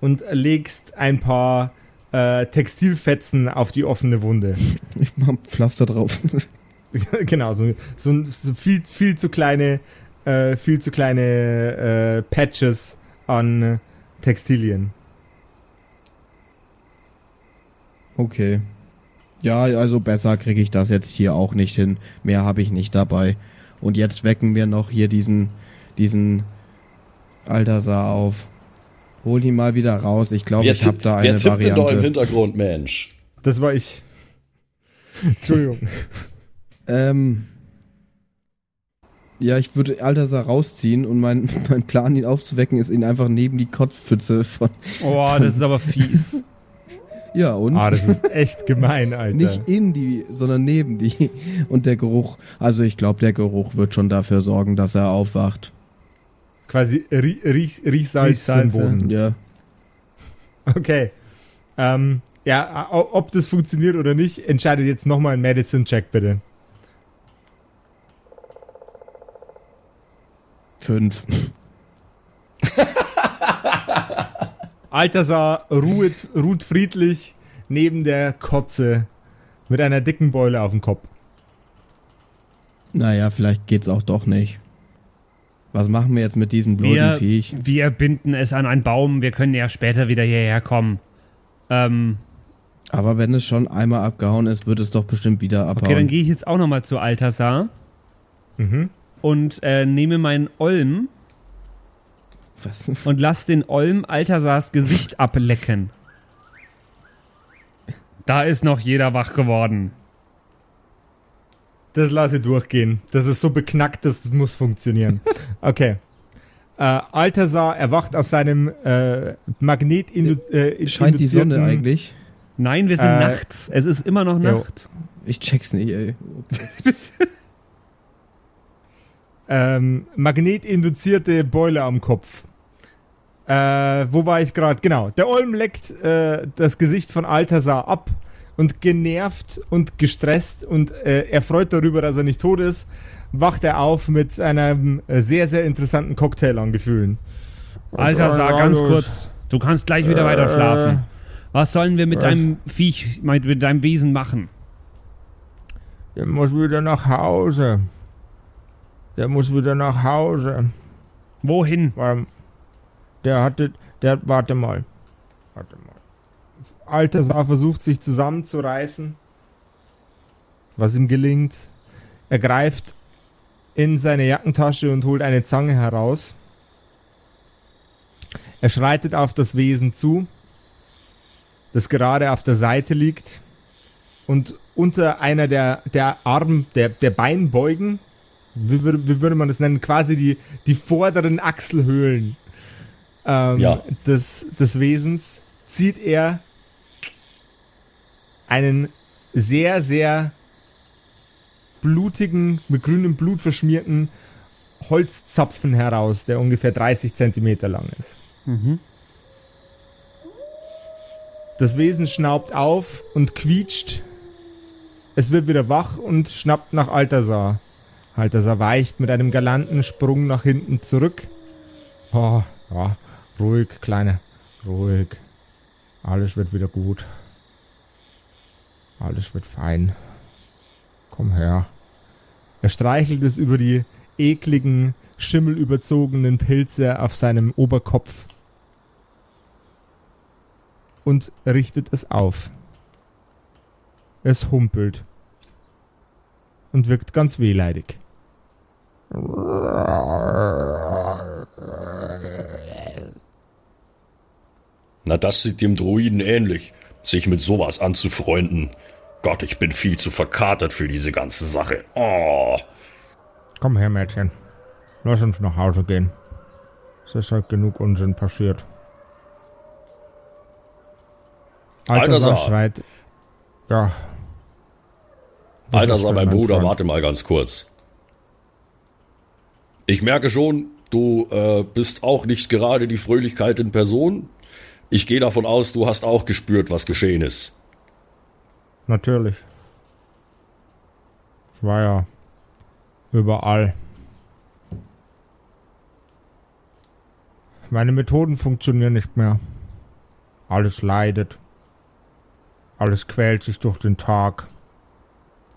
und legst ein paar äh, Textilfetzen auf die offene Wunde. *laughs* Ich mach ein Pflaster drauf. *laughs* genau, so, so, so viel, viel zu kleine, äh, viel zu kleine äh, Patches an Textilien. Okay. Ja, also besser kriege ich das jetzt hier auch nicht hin. Mehr habe ich nicht dabei. Und jetzt wecken wir noch hier diesen, diesen Altasar auf. Hol ihn mal wieder raus. Ich glaube, wer ich habe da wer eine tippt denn da im Variante. Hintergrund, Mensch? Das war ich. *laughs* Entschuldigung. Ähm. Ja, ich würde Altasar rausziehen und mein, *laughs* mein Plan, ihn aufzuwecken, ist ihn einfach neben die Kotzpfütze von. Oh, das ist aber fies. *laughs* Ja, und? Ah, das ist echt gemein, Alter. Nicht in die, sondern neben die. Und der Geruch, also ich glaube, der Geruch wird schon dafür sorgen, dass er aufwacht. Quasi Rie Riech Riechsalz für den. Boden. Ja. Okay. Ähm, ja, ob das funktioniert oder nicht, entscheidet jetzt nochmal ein Medicine-Check, bitte. Fünf. *laughs* Altasar ruht, ruht friedlich neben der Kotze mit einer dicken Beule auf dem Kopf. Naja, vielleicht geht's auch doch nicht. Was machen wir jetzt mit diesem blöden Wir, Viech? wir binden es an einen Baum. Wir können ja später wieder hierher kommen. Ähm, Aber wenn es schon einmal abgehauen ist, wird es doch bestimmt wieder abhauen. okay, dann gehe ich jetzt auch nochmal zu Altasar Mhm. und äh, nehme meinen Olm Was? und lass den Olm Altasars Gesicht ablecken. Da ist noch jeder wach geworden. Das lasse ich durchgehen. Das ist so beknackt, das muss funktionieren. *laughs* Okay. Äh, Altasar erwacht aus seinem äh, Magnet äh, Scheint die Sonne eigentlich? Nein, wir sind Äh, nachts. Es ist immer noch jo. Nacht. Ich check's nicht, ey. *laughs* ähm, magnetinduzierte Beule am Kopf. Äh, wo war ich gerade? Genau. Der Olm leckt äh, das Gesicht von Altasar ab und genervt und gestresst und äh, erfreut darüber, dass er nicht tot ist, wacht er auf mit einem äh, sehr, sehr interessanten Cocktail an Gefühlen. Altasar, Ja, ganz kurz. Du kannst gleich wieder Äh, weiter schlafen. Was sollen wir mit was? deinem Viech, mit mit deinem Wesen machen? Der muss wieder nach Hause. Der muss wieder nach Hause. Wohin? Der hatte, der, warte mal. Warte mal. Altasar versucht sich zusammenzureißen. Was ihm gelingt. Er greift in seine Jackentasche und holt eine Zange heraus. Er schreitet auf das Wesen zu, das gerade auf der Seite liegt und unter einer der, der Arm, der, der Beinbeugen, wie würde, wie würde man das nennen, quasi die, die vorderen Achselhöhlen ähm, Ja. des, des Wesens, zieht er einen sehr, sehr blutigen, mit grünem Blut verschmierten Holzzapfen heraus, der ungefähr 30 Zentimeter lang ist. Mhm. Das Wesen schnaubt auf und quietscht. Es wird wieder wach und schnappt nach Altasar. Altasar weicht mit einem galanten Sprung nach hinten zurück. Oh, ja, ruhig, Kleine, ruhig. Alles wird wieder gut. Alles wird fein. Komm her. Er streichelt es über die ekligen, schimmelüberzogenen Pilze auf seinem Oberkopf und richtet es auf. Es humpelt und wirkt ganz wehleidig. Na, das sieht dem Druiden ähnlich, sich mit sowas anzufreunden. Gott, ich bin viel zu verkatert für diese ganze Sache. Oh. Komm her, Mädchen. Lass uns nach Hause gehen. Es ist halt genug Unsinn passiert. Alter Saar. schreit. Ja. Was Alter, sag mein Bruder, Freund? warte mal ganz kurz. Ich merke schon, du äh, bist auch nicht gerade die Fröhlichkeit in Person. Ich gehe davon aus, du hast auch gespürt, was geschehen ist. Natürlich. Es war ja überall. Meine Methoden funktionieren nicht mehr. Alles leidet. Alles quält sich durch den Tag.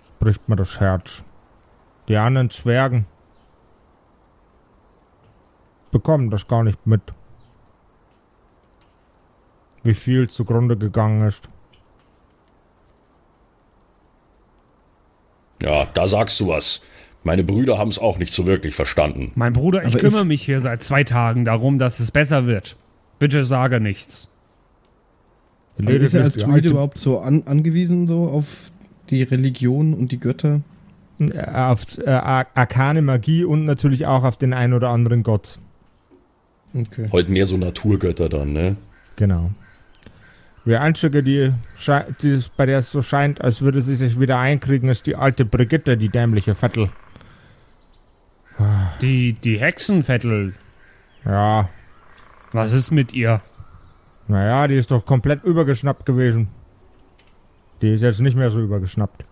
Es bricht mir das Herz. Die anderen Zwergen bekommen das gar nicht mit. Wie viel zugrunde gegangen ist. Ja, da sagst du was. Meine Brüder haben es auch nicht so wirklich verstanden. Mein Bruder, ich Aber kümmere ich- mich hier seit zwei Tagen darum, dass es besser wird. Bitte sage nichts. Aber ist er als Druide überhaupt so an, angewiesen so auf die Religion und die Götter? Auf äh, ar- arkane Magie und natürlich auch auf den ein oder anderen Gott. Okay. Heute mehr so Naturgötter dann, ne? Genau. Die einzige, die, die es- bei der es so scheint, als würde sie sich wieder einkriegen, ist die alte Brigitte, die dämliche Vettel. Die, die Hexenvettel, Ja, was ist mit ihr? naja, die ist doch komplett übergeschnappt gewesen. Die ist jetzt nicht mehr so übergeschnappt.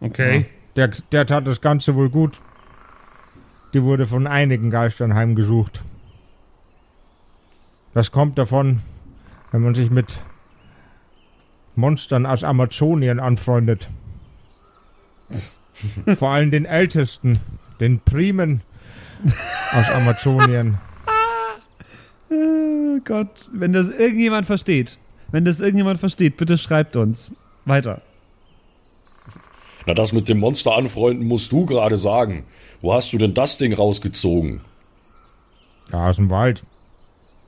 Okay. Der, der tat das Ganze wohl gut. Die wurde von einigen Geistern heimgesucht. Das kommt davon, wenn man sich mit Monstern aus Amazonien anfreundet. *laughs* Vor allem den Ältesten, den Primen aus Amazonien. Oh Gott, wenn das irgendjemand versteht, wenn das irgendjemand versteht, bitte schreibt uns. Weiter. Na, das mit dem Monster anfreunden musst du gerade sagen. Wo hast du denn das Ding rausgezogen? Ja, aus dem Wald.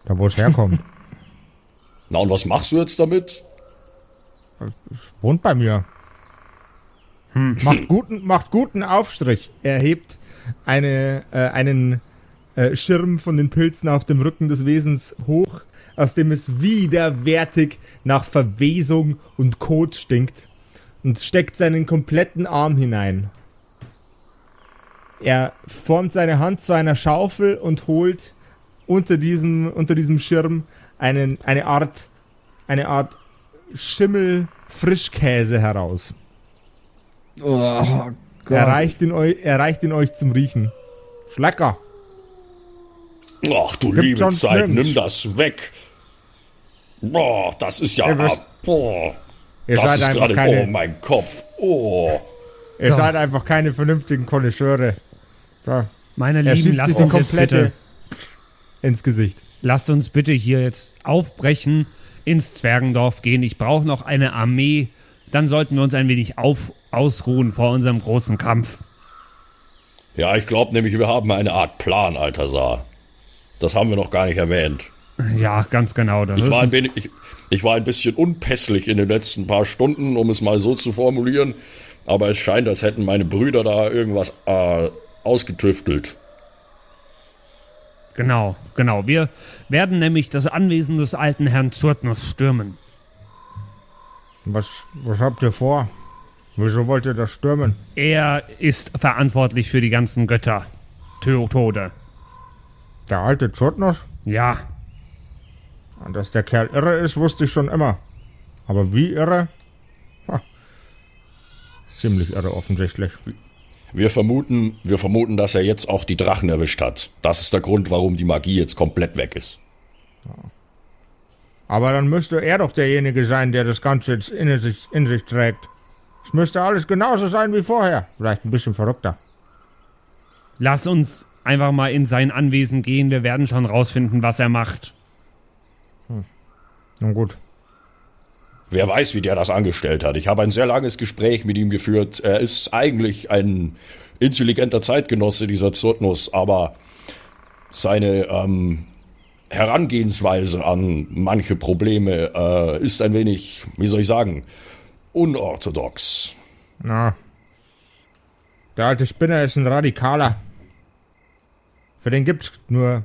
Da, wo es herkommt. *laughs* Na, und was machst du jetzt damit? Wohnt bei mir. Macht, guten, macht guten Aufstrich. Er hebt eine, äh, einen äh, Schirm von den Pilzen auf dem Rücken des Wesens hoch, aus dem es widerwärtig nach Verwesung und Kot stinkt und steckt seinen kompletten Arm hinein. Er formt seine Hand zu einer Schaufel und holt unter diesem, unter diesem Schirm einen, eine Art, eine Art Schimmel-Frischkäse heraus. Oh Gott. Er reicht, ihn eu, er reicht ihn euch zum Riechen. Ist lecker. Ach du Gibt liebe Zeit, nirgends. nimm das weg. Boah, das ist ja. Ihr wisst- boah, Ihr das seid ist einfach gerade. keine, Oh, mein Kopf. Oh. ihr So. seid einfach keine vernünftigen Konnoisseure. So. Meine Lieben, lasst uns jetzt komplette bitte, ins Gesicht. Lasst uns bitte hier jetzt aufbrechen, ins Zwergendorf gehen. Ich brauche noch eine Armee. Dann sollten wir uns ein wenig auf, ausruhen vor unserem großen Kampf. Ja, ich glaube nämlich, wir haben eine Art Plan, alter Saar. Das haben wir noch gar nicht erwähnt. Ja, ganz genau. Das Ich war, ein wenig, ich, ich war ein bisschen unpässlich in den letzten paar Stunden, um es mal so zu formulieren. Aber es scheint, als hätten meine Brüder da irgendwas äh, ausgetüftelt. Genau, genau. Wir werden nämlich das Anwesen des alten Herrn Zurtnus stürmen. Was, was habt ihr vor? Wieso wollt ihr das stürmen? Er ist verantwortlich für die ganzen Götter. Tode. Der alte Zurtnos? Ja, Und Dass der Kerl irre ist, wusste ich schon immer. Aber wie irre? Ha. Ziemlich irre offensichtlich. Wir vermuten, wir vermuten, dass er jetzt auch die Drachen erwischt hat. Das ist der Grund, warum die Magie jetzt komplett weg ist. Aber dann müsste er doch derjenige sein, der das Ganze jetzt in sich, in sich trägt. Es müsste alles genauso sein wie vorher. Vielleicht ein bisschen verrückter. Lass uns einfach mal in sein Anwesen gehen. Wir werden schon rausfinden, was er macht. Nun gut. Wer weiß, wie der das angestellt hat. Ich habe ein sehr langes Gespräch mit ihm geführt. Er ist eigentlich ein intelligenter Zeitgenosse, dieser Zurtnus, aber seine ähm, Herangehensweise an manche Probleme äh, ist ein wenig, wie soll ich sagen, unorthodox. Na. Der alte Spinner ist ein Radikaler. Für den gibt's nur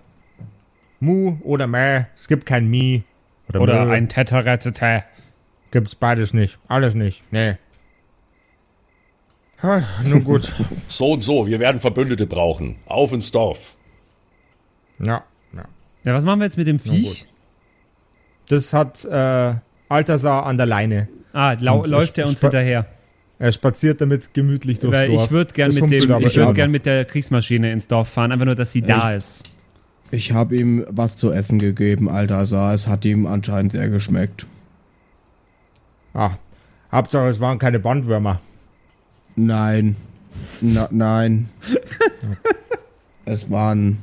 Mu oder Mä. Es gibt kein Mi. Oder, Oder ein Teteretete. Gibt's beides nicht. Alles nicht. Nee. Ah, nun gut. *laughs* So und so, wir werden Verbündete brauchen. Auf ins Dorf. ja, ja. Ja, was machen wir jetzt mit dem. Viech? Das hat äh, Altasar an der Leine. Ah, lau Und läuft er uns hinterher. Er spaziert damit gemütlich durchs Weil Dorf. ich würde gern mit humpelt dem, aber ich würde immer gern mit der Kriegsmaschine ins Dorf fahren, einfach nur, dass sie da ist. Ich habe ihm was zu essen gegeben, Alter. Es hat ihm anscheinend sehr geschmeckt. Ah, Hauptsache, es waren keine Bandwürmer. Nein. Na, nein. es waren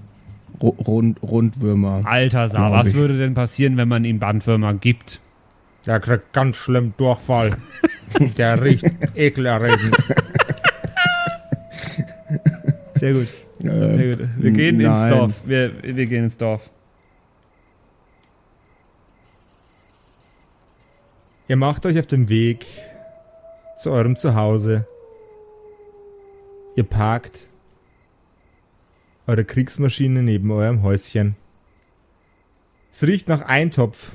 Ru Rund Rundwürmer. Alter, Sa, Glaub was ich. würde denn passieren, wenn man ihm Bandwürmer gibt? Der kriegt ganz schlimm Durchfall. *laughs* Der riecht ekelerregend. Sehr gut. Äh, Sehr gut. Wir gehen ins nein. Dorf. Wir, wir gehen ins Dorf. Ihr macht euch auf den Weg zu eurem Zuhause. Ihr parkt eure Kriegsmaschine neben eurem Häuschen. Es riecht nach Eintopf.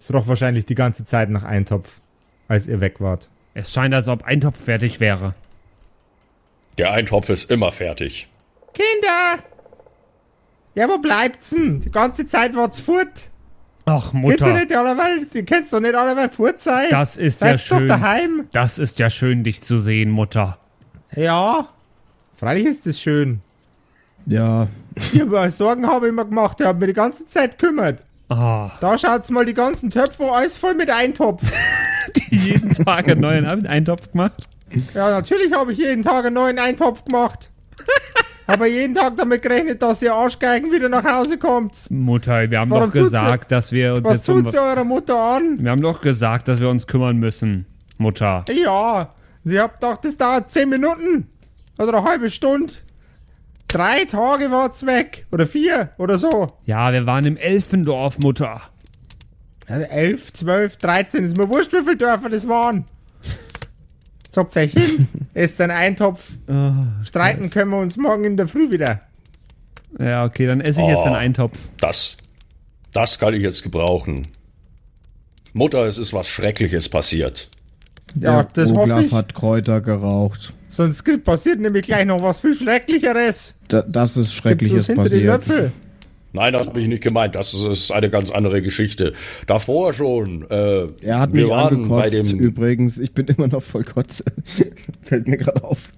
Es roch wahrscheinlich die ganze Zeit nach Eintopf, als ihr weg wart. Es scheint, als ob ein Topf fertig wäre. Der Eintopf ist immer fertig. Kinder! Ja, wo bleibt's denn? Die ganze Zeit wart's fort. Ach, Geht's ja Mutter, nicht allerweil, die kennst doch nicht allerweil fort sein. das ist ja Seid's doch schön. daheim. Das ist ja schön, dich zu sehen, Mutter. Ja, freilich ist es schön. Ja, Ich hab Sorgen habe ich immer gemacht, der hat mir die ganze Zeit gekümmert. Ah, Da schaut's mal die ganzen Töpfe, alles voll mit Eintopf. *laughs* jeden Tag einen neuen Eintopf gemacht. Ja, natürlich habe ich jeden Tag einen neuen Eintopf gemacht. *laughs* Aber jeden Tag damit gerechnet, dass ihr Arschgeigen wieder nach Hause kommt. Mutter, wir haben Warum doch gesagt, dass wir uns Was jetzt um, tut sie eurer Mutter an? Wir haben doch gesagt, dass wir uns kümmern müssen, Mutter. Ja, sie habt gedacht, das dauert 10 Minuten. Oder eine halbe Stunde. Drei Tage war's weg. Oder vier oder so. Ja, wir waren im Elfendorf, Mutter. Also 11, 12, 13, ist mir wurscht, wie viele Dörfer das waren. Zockt euch hin, *laughs* esst einen Eintopf. Streiten können wir uns morgen in der Früh wieder. Ja, okay, dann esse ich jetzt Oh. den Eintopf. Das, das kann ich jetzt gebrauchen. Mutter, es ist was Schreckliches passiert. Ja, der das hoffe Olaf ich. hat Kräuter geraucht. Sonst passiert nämlich gleich noch was viel Schrecklicheres. Da, das ist Gibt's Schreckliches was hinter die passiert. Löffel? Nein, das habe ich nicht gemeint. Das ist, ist eine ganz andere Geschichte. Davor schon. Äh, Er hat wir mich waren bei angekotzt. dem. Übrigens, ich bin immer noch voll Kotze. *laughs* Fällt mir gerade auf.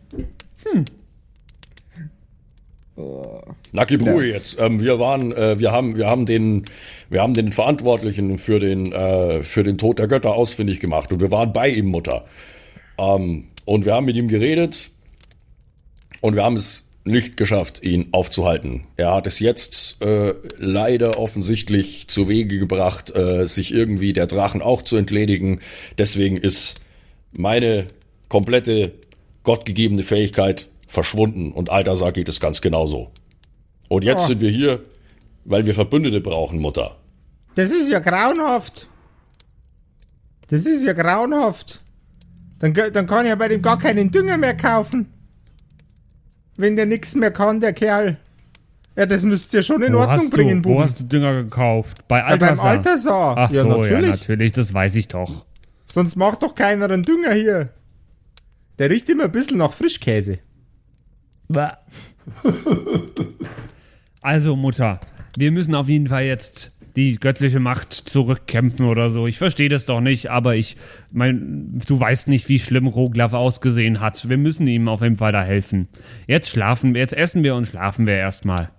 Na, gib Ruhe jetzt. Ähm, wir waren, äh, wir haben, wir haben den, wir haben den Verantwortlichen für den, äh, für den Tod der Götter ausfindig gemacht und wir waren bei ihm, Mutter. Ähm, und wir haben mit ihm geredet und wir haben es nicht geschafft, ihn aufzuhalten. Er hat es jetzt äh, leider offensichtlich zu Wege gebracht, äh, sich irgendwie der Drachen auch zu entledigen. Deswegen ist meine komplette gottgegebene Fähigkeit verschwunden und Altasar geht es ganz genauso. Und jetzt Oh. sind wir hier, weil wir Verbündete brauchen, Mutter. Das ist ja grauenhaft. Das ist ja grauenhaft. Dann, dann kann ich ja bei dem gar keinen Dünger mehr kaufen. Wenn der nichts mehr kann, der Kerl. Ja, das müsst ihr schon in Wo Ordnung bringen, du, wo hast du Dünger gekauft? Bei Ja, beim Altersar. Altersar. Ach ja, so, natürlich. ja, natürlich, das weiß ich doch. Sonst macht doch keiner einen Dünger hier. Der riecht immer ein bisschen nach Frischkäse. *laughs* Also, Mutter, wir müssen auf jeden Fall jetzt die göttliche Macht zurückkämpfen oder so. Ich verstehe das doch nicht, aber ich mein, du weißt nicht, wie schlimm Roglav ausgesehen hat. Wir müssen ihm auf jeden Fall da helfen. Jetzt schlafen wir, jetzt essen wir und schlafen wir erstmal.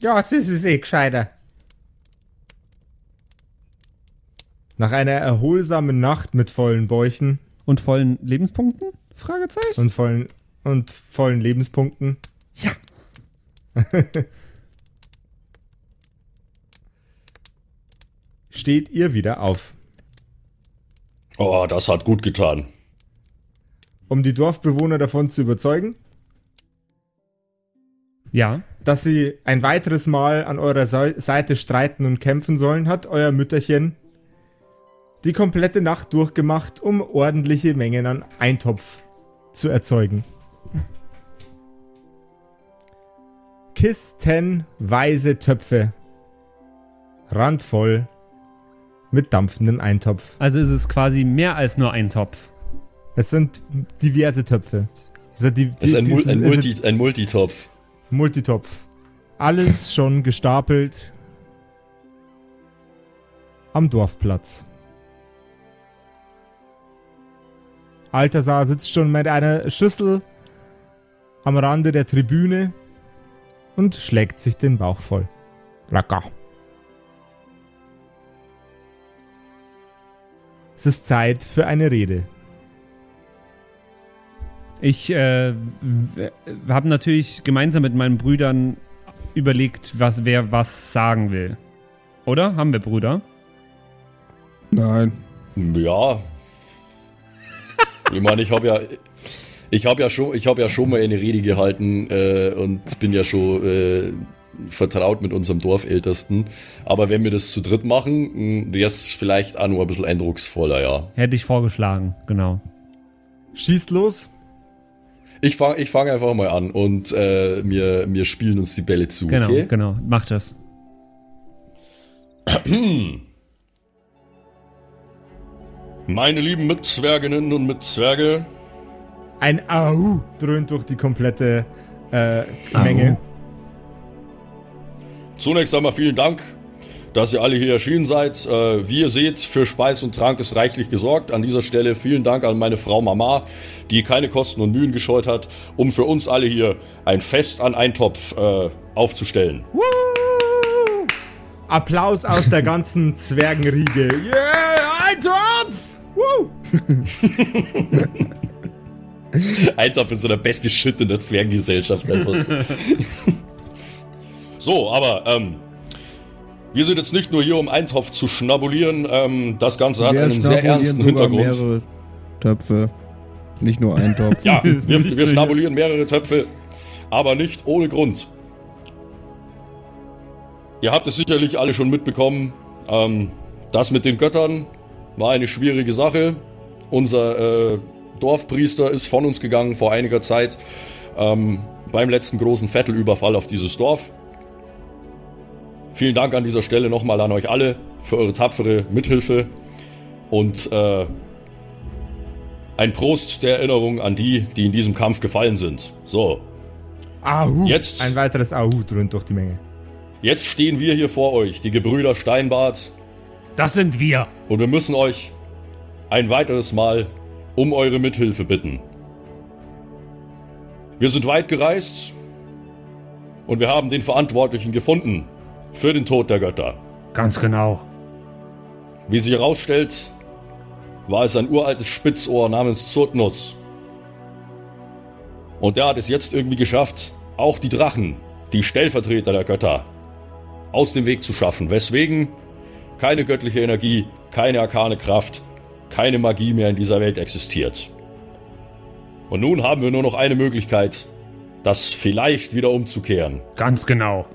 Ja, jetzt ist es eh gescheiter. Nach einer erholsamen Nacht mit vollen Bäuchen Und vollen Lebenspunkten? Fragezeichen. Und vollen, und vollen Lebenspunkten. Ja. *laughs* Steht ihr wieder auf. Oh, das hat gut getan. Um die Dorfbewohner davon zu überzeugen, Ja. dass sie ein weiteres Mal an eurer Sei- Seite streiten und kämpfen sollen, hat euer Mütterchen die komplette Nacht durchgemacht, um ordentliche Mengen an Eintopf zu erzeugen. Kistenweise Töpfe. Randvoll mit dampfendem Eintopf. Also ist es quasi mehr als nur ein Topf. Es sind diverse Töpfe. Also die, Das ist ein, dieses- ein, es Multi ein Multitopf. Multitopf. Alles schon gestapelt am Dorfplatz. Altasar sitzt schon mit einer Schüssel am Rande der Tribüne und schlägt sich den Bauch voll. Lecker. Es ist Zeit für eine Rede. Ich äh, habe natürlich gemeinsam mit meinen Brüdern überlegt, was wer was sagen will. Oder? Haben wir Brüder? Nein. Ja. *laughs* Ich meine, ich habe ja, ich habe ja schon, ich habe ja schon mal eine Rede gehalten äh, und bin ja schon äh, vertraut mit unserem Dorfältesten. Aber wenn wir das zu dritt machen, wäre es vielleicht auch nur ein bisschen eindrucksvoller, ja. Hätte ich vorgeschlagen, genau. Schießt los. Ich fange ich fang einfach mal an und äh, wir, wir spielen uns die Bälle zu, Genau, okay? genau. Mach das. *clears throat* Meine lieben Mitzwerginnen und Mitzwerge, Ein Au dröhnt durch die komplette äh, Menge. Zunächst einmal vielen Dank, dass ihr alle hier erschienen seid. Äh, wie ihr seht, für Speis und Trank ist reichlich gesorgt. An dieser Stelle vielen Dank an meine Frau Mama, die keine Kosten und Mühen gescheut hat, um für uns alle hier ein Fest an Eintopf äh, aufzustellen. Applaus aus der ganzen *laughs* Zwergenriege. Yeah, ein Topf! Woo! Eintopf ist so der beste Shit in der Zwergengesellschaft. *laughs* so, aber ähm, wir sind jetzt nicht nur hier, um Eintopf zu schnabulieren. Ähm, das Ganze hat Wir einen sehr ernsten Hintergrund. mehrere Töpfe. Nicht nur ein Topf. Ja, *laughs* wir, wir schnabulieren mehrere Töpfe, aber nicht ohne Grund. Ihr habt es sicherlich alle schon mitbekommen. Ähm, das mit den Göttern war eine schwierige Sache. Unser äh, Dorfpriester ist von uns gegangen vor einiger Zeit ähm, beim letzten großen Vettelüberfall auf dieses Dorf. Vielen Dank an dieser Stelle nochmal an euch alle für eure tapfere Mithilfe und äh, ein Prost der Erinnerung an die, die in diesem Kampf gefallen sind. So, Ahu. Jetzt- Ein weiteres Ahu dröhnt durch die Menge. jetzt stehen wir hier vor euch, die Gebrüder Steinbart, Das sind wir. und wir müssen euch ein weiteres Mal um eure Mithilfe bitten. Wir sind weit gereist und wir haben den Verantwortlichen gefunden für den Tod der Götter. Ganz genau. Wie sich herausstellt, war es ein uraltes Spitzohr namens Zurtnus. Und der hat es jetzt irgendwie geschafft, auch die Drachen, die Stellvertreter der Götter, aus dem Weg zu schaffen. Weswegen keine göttliche Energie, keine arkane Kraft, keine Magie mehr in dieser Welt existiert. Und nun haben wir nur noch eine Möglichkeit, das vielleicht wieder umzukehren. Ganz genau.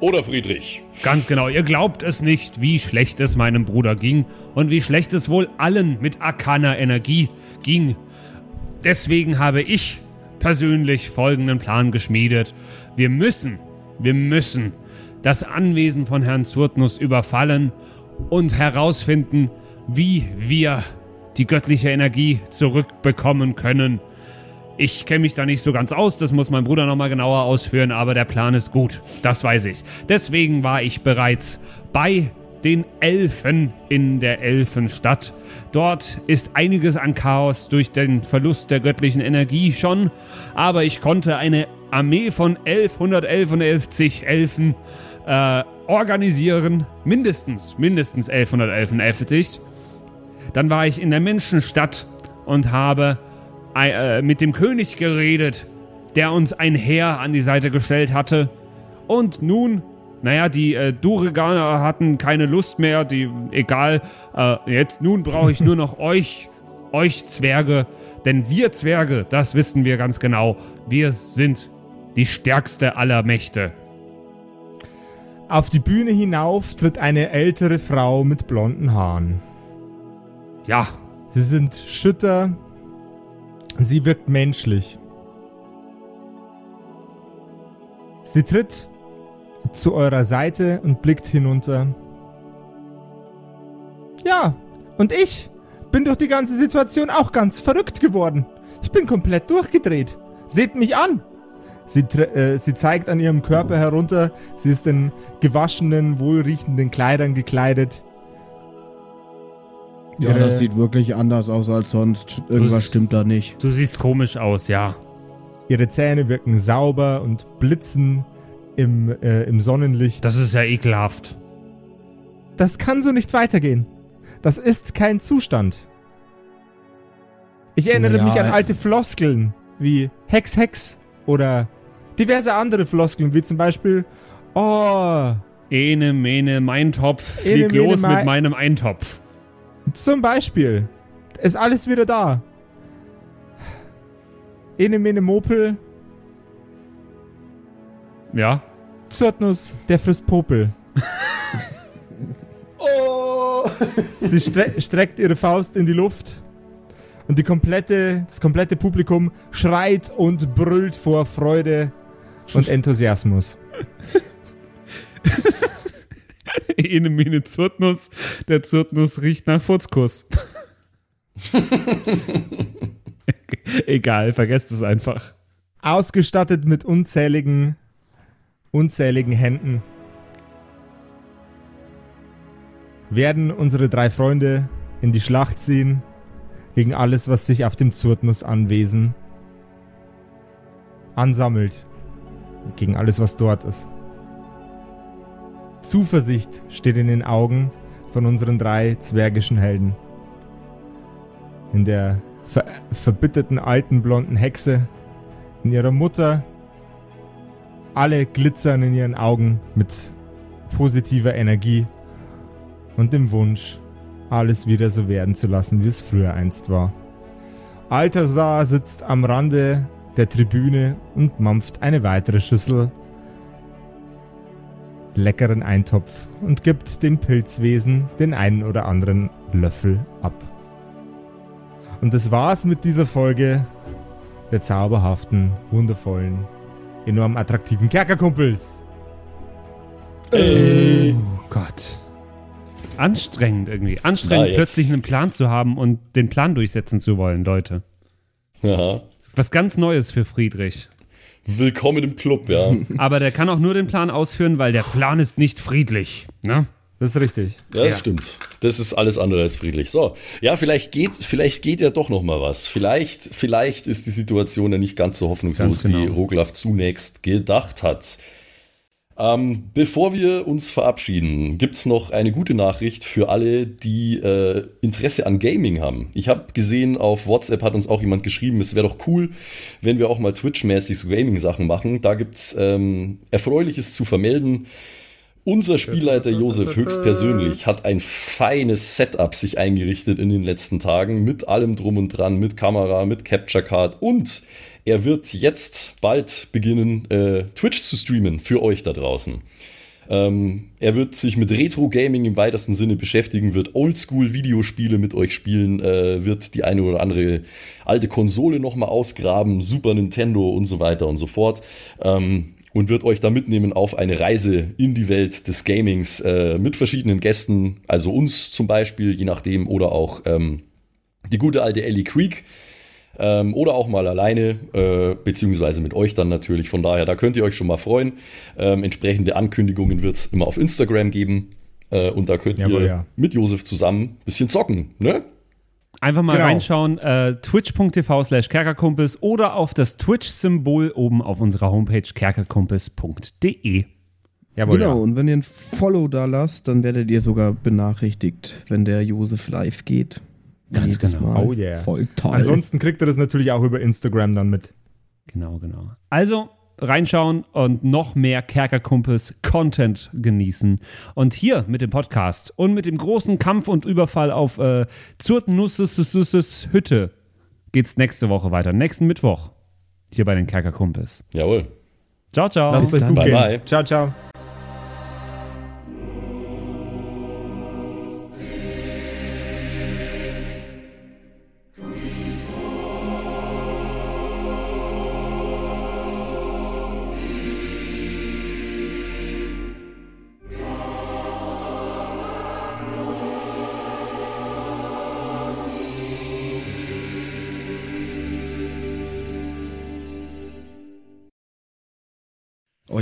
Oder Friedrich? Ganz genau. Ihr glaubt es nicht, wie schlecht es meinem Bruder ging und wie schlecht es wohl allen mit arkaner Energie ging. Deswegen habe ich persönlich folgenden Plan geschmiedet. Wir müssen, wir müssen das Anwesen von Herrn Zurtnus überfallen und herausfinden, wie wir die göttliche Energie zurückbekommen können. Ich kenne mich da nicht so ganz aus, das muss mein Bruder nochmal genauer ausführen, aber der Plan ist gut, das weiß ich. Deswegen war ich bereits bei den Elfen in der Elfenstadt. Dort ist einiges an Chaos durch den Verlust der göttlichen Energie schon, aber ich konnte eine Armee von 1111 Elfen äh, organisieren. Mindestens, mindestens 1111 Dann war ich in der Menschenstadt und habe äh, mit dem König geredet, der uns ein Heer an die Seite gestellt hatte. Und nun, naja, die äh, Dureganer hatten keine Lust mehr, die, egal, äh, jetzt, nun brauche ich nur noch *laughs* euch, euch Zwerge, denn wir Zwerge, das wissen wir ganz genau, wir sind die stärkste aller Mächte. Auf die Bühne hinauf tritt eine ältere Frau mit blonden Haaren. Ja. Sie sind schütter sie wirkt menschlich. Sie tritt zu eurer Seite und blickt hinunter. Ja, und ich bin durch die ganze Situation auch ganz verrückt geworden. Ich bin komplett durchgedreht. Seht mich an! Sie, äh, sie zeigt an ihrem Körper herunter. Sie ist in gewaschenen, wohlriechenden Kleidern gekleidet. Ja, Ihre, das sieht wirklich anders aus als sonst. Irgendwas stimmt da nicht. Du siehst komisch aus, ja. Ihre Zähne wirken sauber und blitzen im, äh, im Sonnenlicht. Das ist ja ekelhaft. Das kann so nicht weitergehen. Das ist kein Zustand. Ich erinnere ja, mich an alte Floskeln wie Hex, Hex oder diverse andere Floskeln, wie zum Beispiel Oh. Ene, mene, mein Topf, flieg Ene, los mene, mit meinem Eintopf. Zum Beispiel. Ist alles wieder da. Ene, mene, Mopel. Ja. Zyrtnus, der frisst Popel. *laughs* oh! *laughs* Sie stre streckt ihre Faust in die Luft und die komplette, das komplette Publikum schreit und brüllt vor Freude und *laughs* Enthusiasmus. *laughs* Ene Mine Zurtnuss, der Zurtnuss riecht nach Furzkuss. *laughs* Egal, vergesst es einfach. Ausgestattet mit unzähligen, unzähligen Händen werden unsere drei Freunde in die Schlacht ziehen gegen alles, was sich auf dem Zurtnus-Anwesen ansammelt. Gegen alles, was dort ist. Zuversicht steht in den Augen von unseren drei zwergischen Helden. In der ver verbitterten alten blonden Hexe, in ihrer Mutter, alle glitzern in ihren Augen mit positiver Energie und dem Wunsch, alles wieder so werden zu lassen, wie es früher einst war. Altasar sitzt am Rande der Tribüne und mampft eine weitere Schüssel leckeren Eintopf und gibt dem Pilzwesen den einen oder anderen Löffel ab. Und das war's mit dieser Folge der zauberhaften, wundervollen, enorm attraktiven Kerkerkumpels. Äh. Oh Gott anstrengend irgendwie. Anstrengend, plötzlich einen Plan zu haben und den Plan durchsetzen zu wollen, Leute. Ja. Was ganz Neues für Friedrich. Willkommen im Club, ja. *laughs* Aber der kann auch nur den Plan ausführen, weil der Plan ist nicht friedlich. Ne? Das ist richtig. Ja, das ja. stimmt. Das ist alles andere als friedlich. So, ja, vielleicht geht, vielleicht geht ja doch noch mal was. Vielleicht, vielleicht ist die Situation ja nicht ganz so hoffnungslos, ganz genau. wie Roglaf zunächst gedacht hat. Ähm, bevor wir uns verabschieden, gibt es noch eine gute Nachricht für alle, die äh, Interesse an Gaming haben. Ich habe gesehen, auf WhatsApp hat uns auch jemand geschrieben, es wäre doch cool, wenn wir auch mal Twitch-mäßig so Gaming-Sachen machen. Da gibt es ähm, Erfreuliches zu vermelden. Unser Spielleiter Josef höchstpersönlich hat ein feines Setup sich eingerichtet in den letzten Tagen mit allem drum und dran, mit Kamera, mit Capture Card und er wird jetzt bald beginnen, äh, Twitch zu streamen für euch da draußen. Ähm, er wird sich mit Retro-Gaming im weitesten Sinne beschäftigen, wird Oldschool-Videospiele mit euch spielen, äh, wird die eine oder andere alte Konsole nochmal ausgraben, Super Nintendo und so weiter und so fort. Ähm, und wird euch da mitnehmen auf eine Reise in die Welt des Gamings äh, mit verschiedenen Gästen, also uns zum Beispiel, je nachdem, oder auch ähm, die gute alte Ellie Creek, ähm, oder auch mal alleine, äh, beziehungsweise mit euch dann natürlich. Von daher, da könnt ihr euch schon mal freuen. Ähm, entsprechende Ankündigungen wird es immer auf Instagram geben. Äh, und da könnt Jawohl, ihr ja. mit Josef zusammen ein bisschen zocken, ne? Einfach mal genau. reinschauen, äh, twitch.tv slash kerkerkumpels oder auf das Twitch-Symbol oben auf unserer Homepage kerkerkumpels.de. Jawohl, genau, ja. und wenn ihr ein Follow da lasst, dann werdet ihr sogar benachrichtigt, wenn der Josef live geht. Ganz Jedes genau. Mal. Oh yeah. Voll toll. Ansonsten kriegt ihr das natürlich auch über Instagram dann mit. Genau, genau. Also reinschauen und noch mehr Kerkerkumpels Content genießen. Und hier mit dem Podcast und mit dem großen Kampf und Überfall auf äh, Zurtnusses Hütte geht's nächste Woche weiter. Nächsten Mittwoch. Hier bei den Kerkerkumpels. Jawohl. Ciao, ciao. Lasst es euch dann. gut Bye, gehen. bye. Ciao, ciao.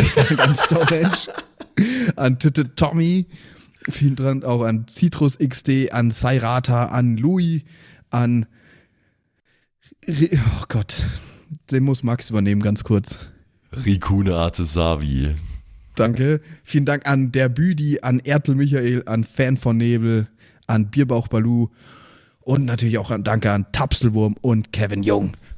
*laughs* Dank an Stonehenge, an Titte Tommy, vielen Dank auch an Citrus XD, an Sairata, an Louis, an. Re oh Gott, den muss Max übernehmen, ganz kurz. Rikune Artesavi. Danke. Vielen Dank an der Büdi, an Ertel Michael, an Fan von Nebel, an Bierbauch Balu und natürlich auch an Danke an Tapselwurm und Kevin Jung.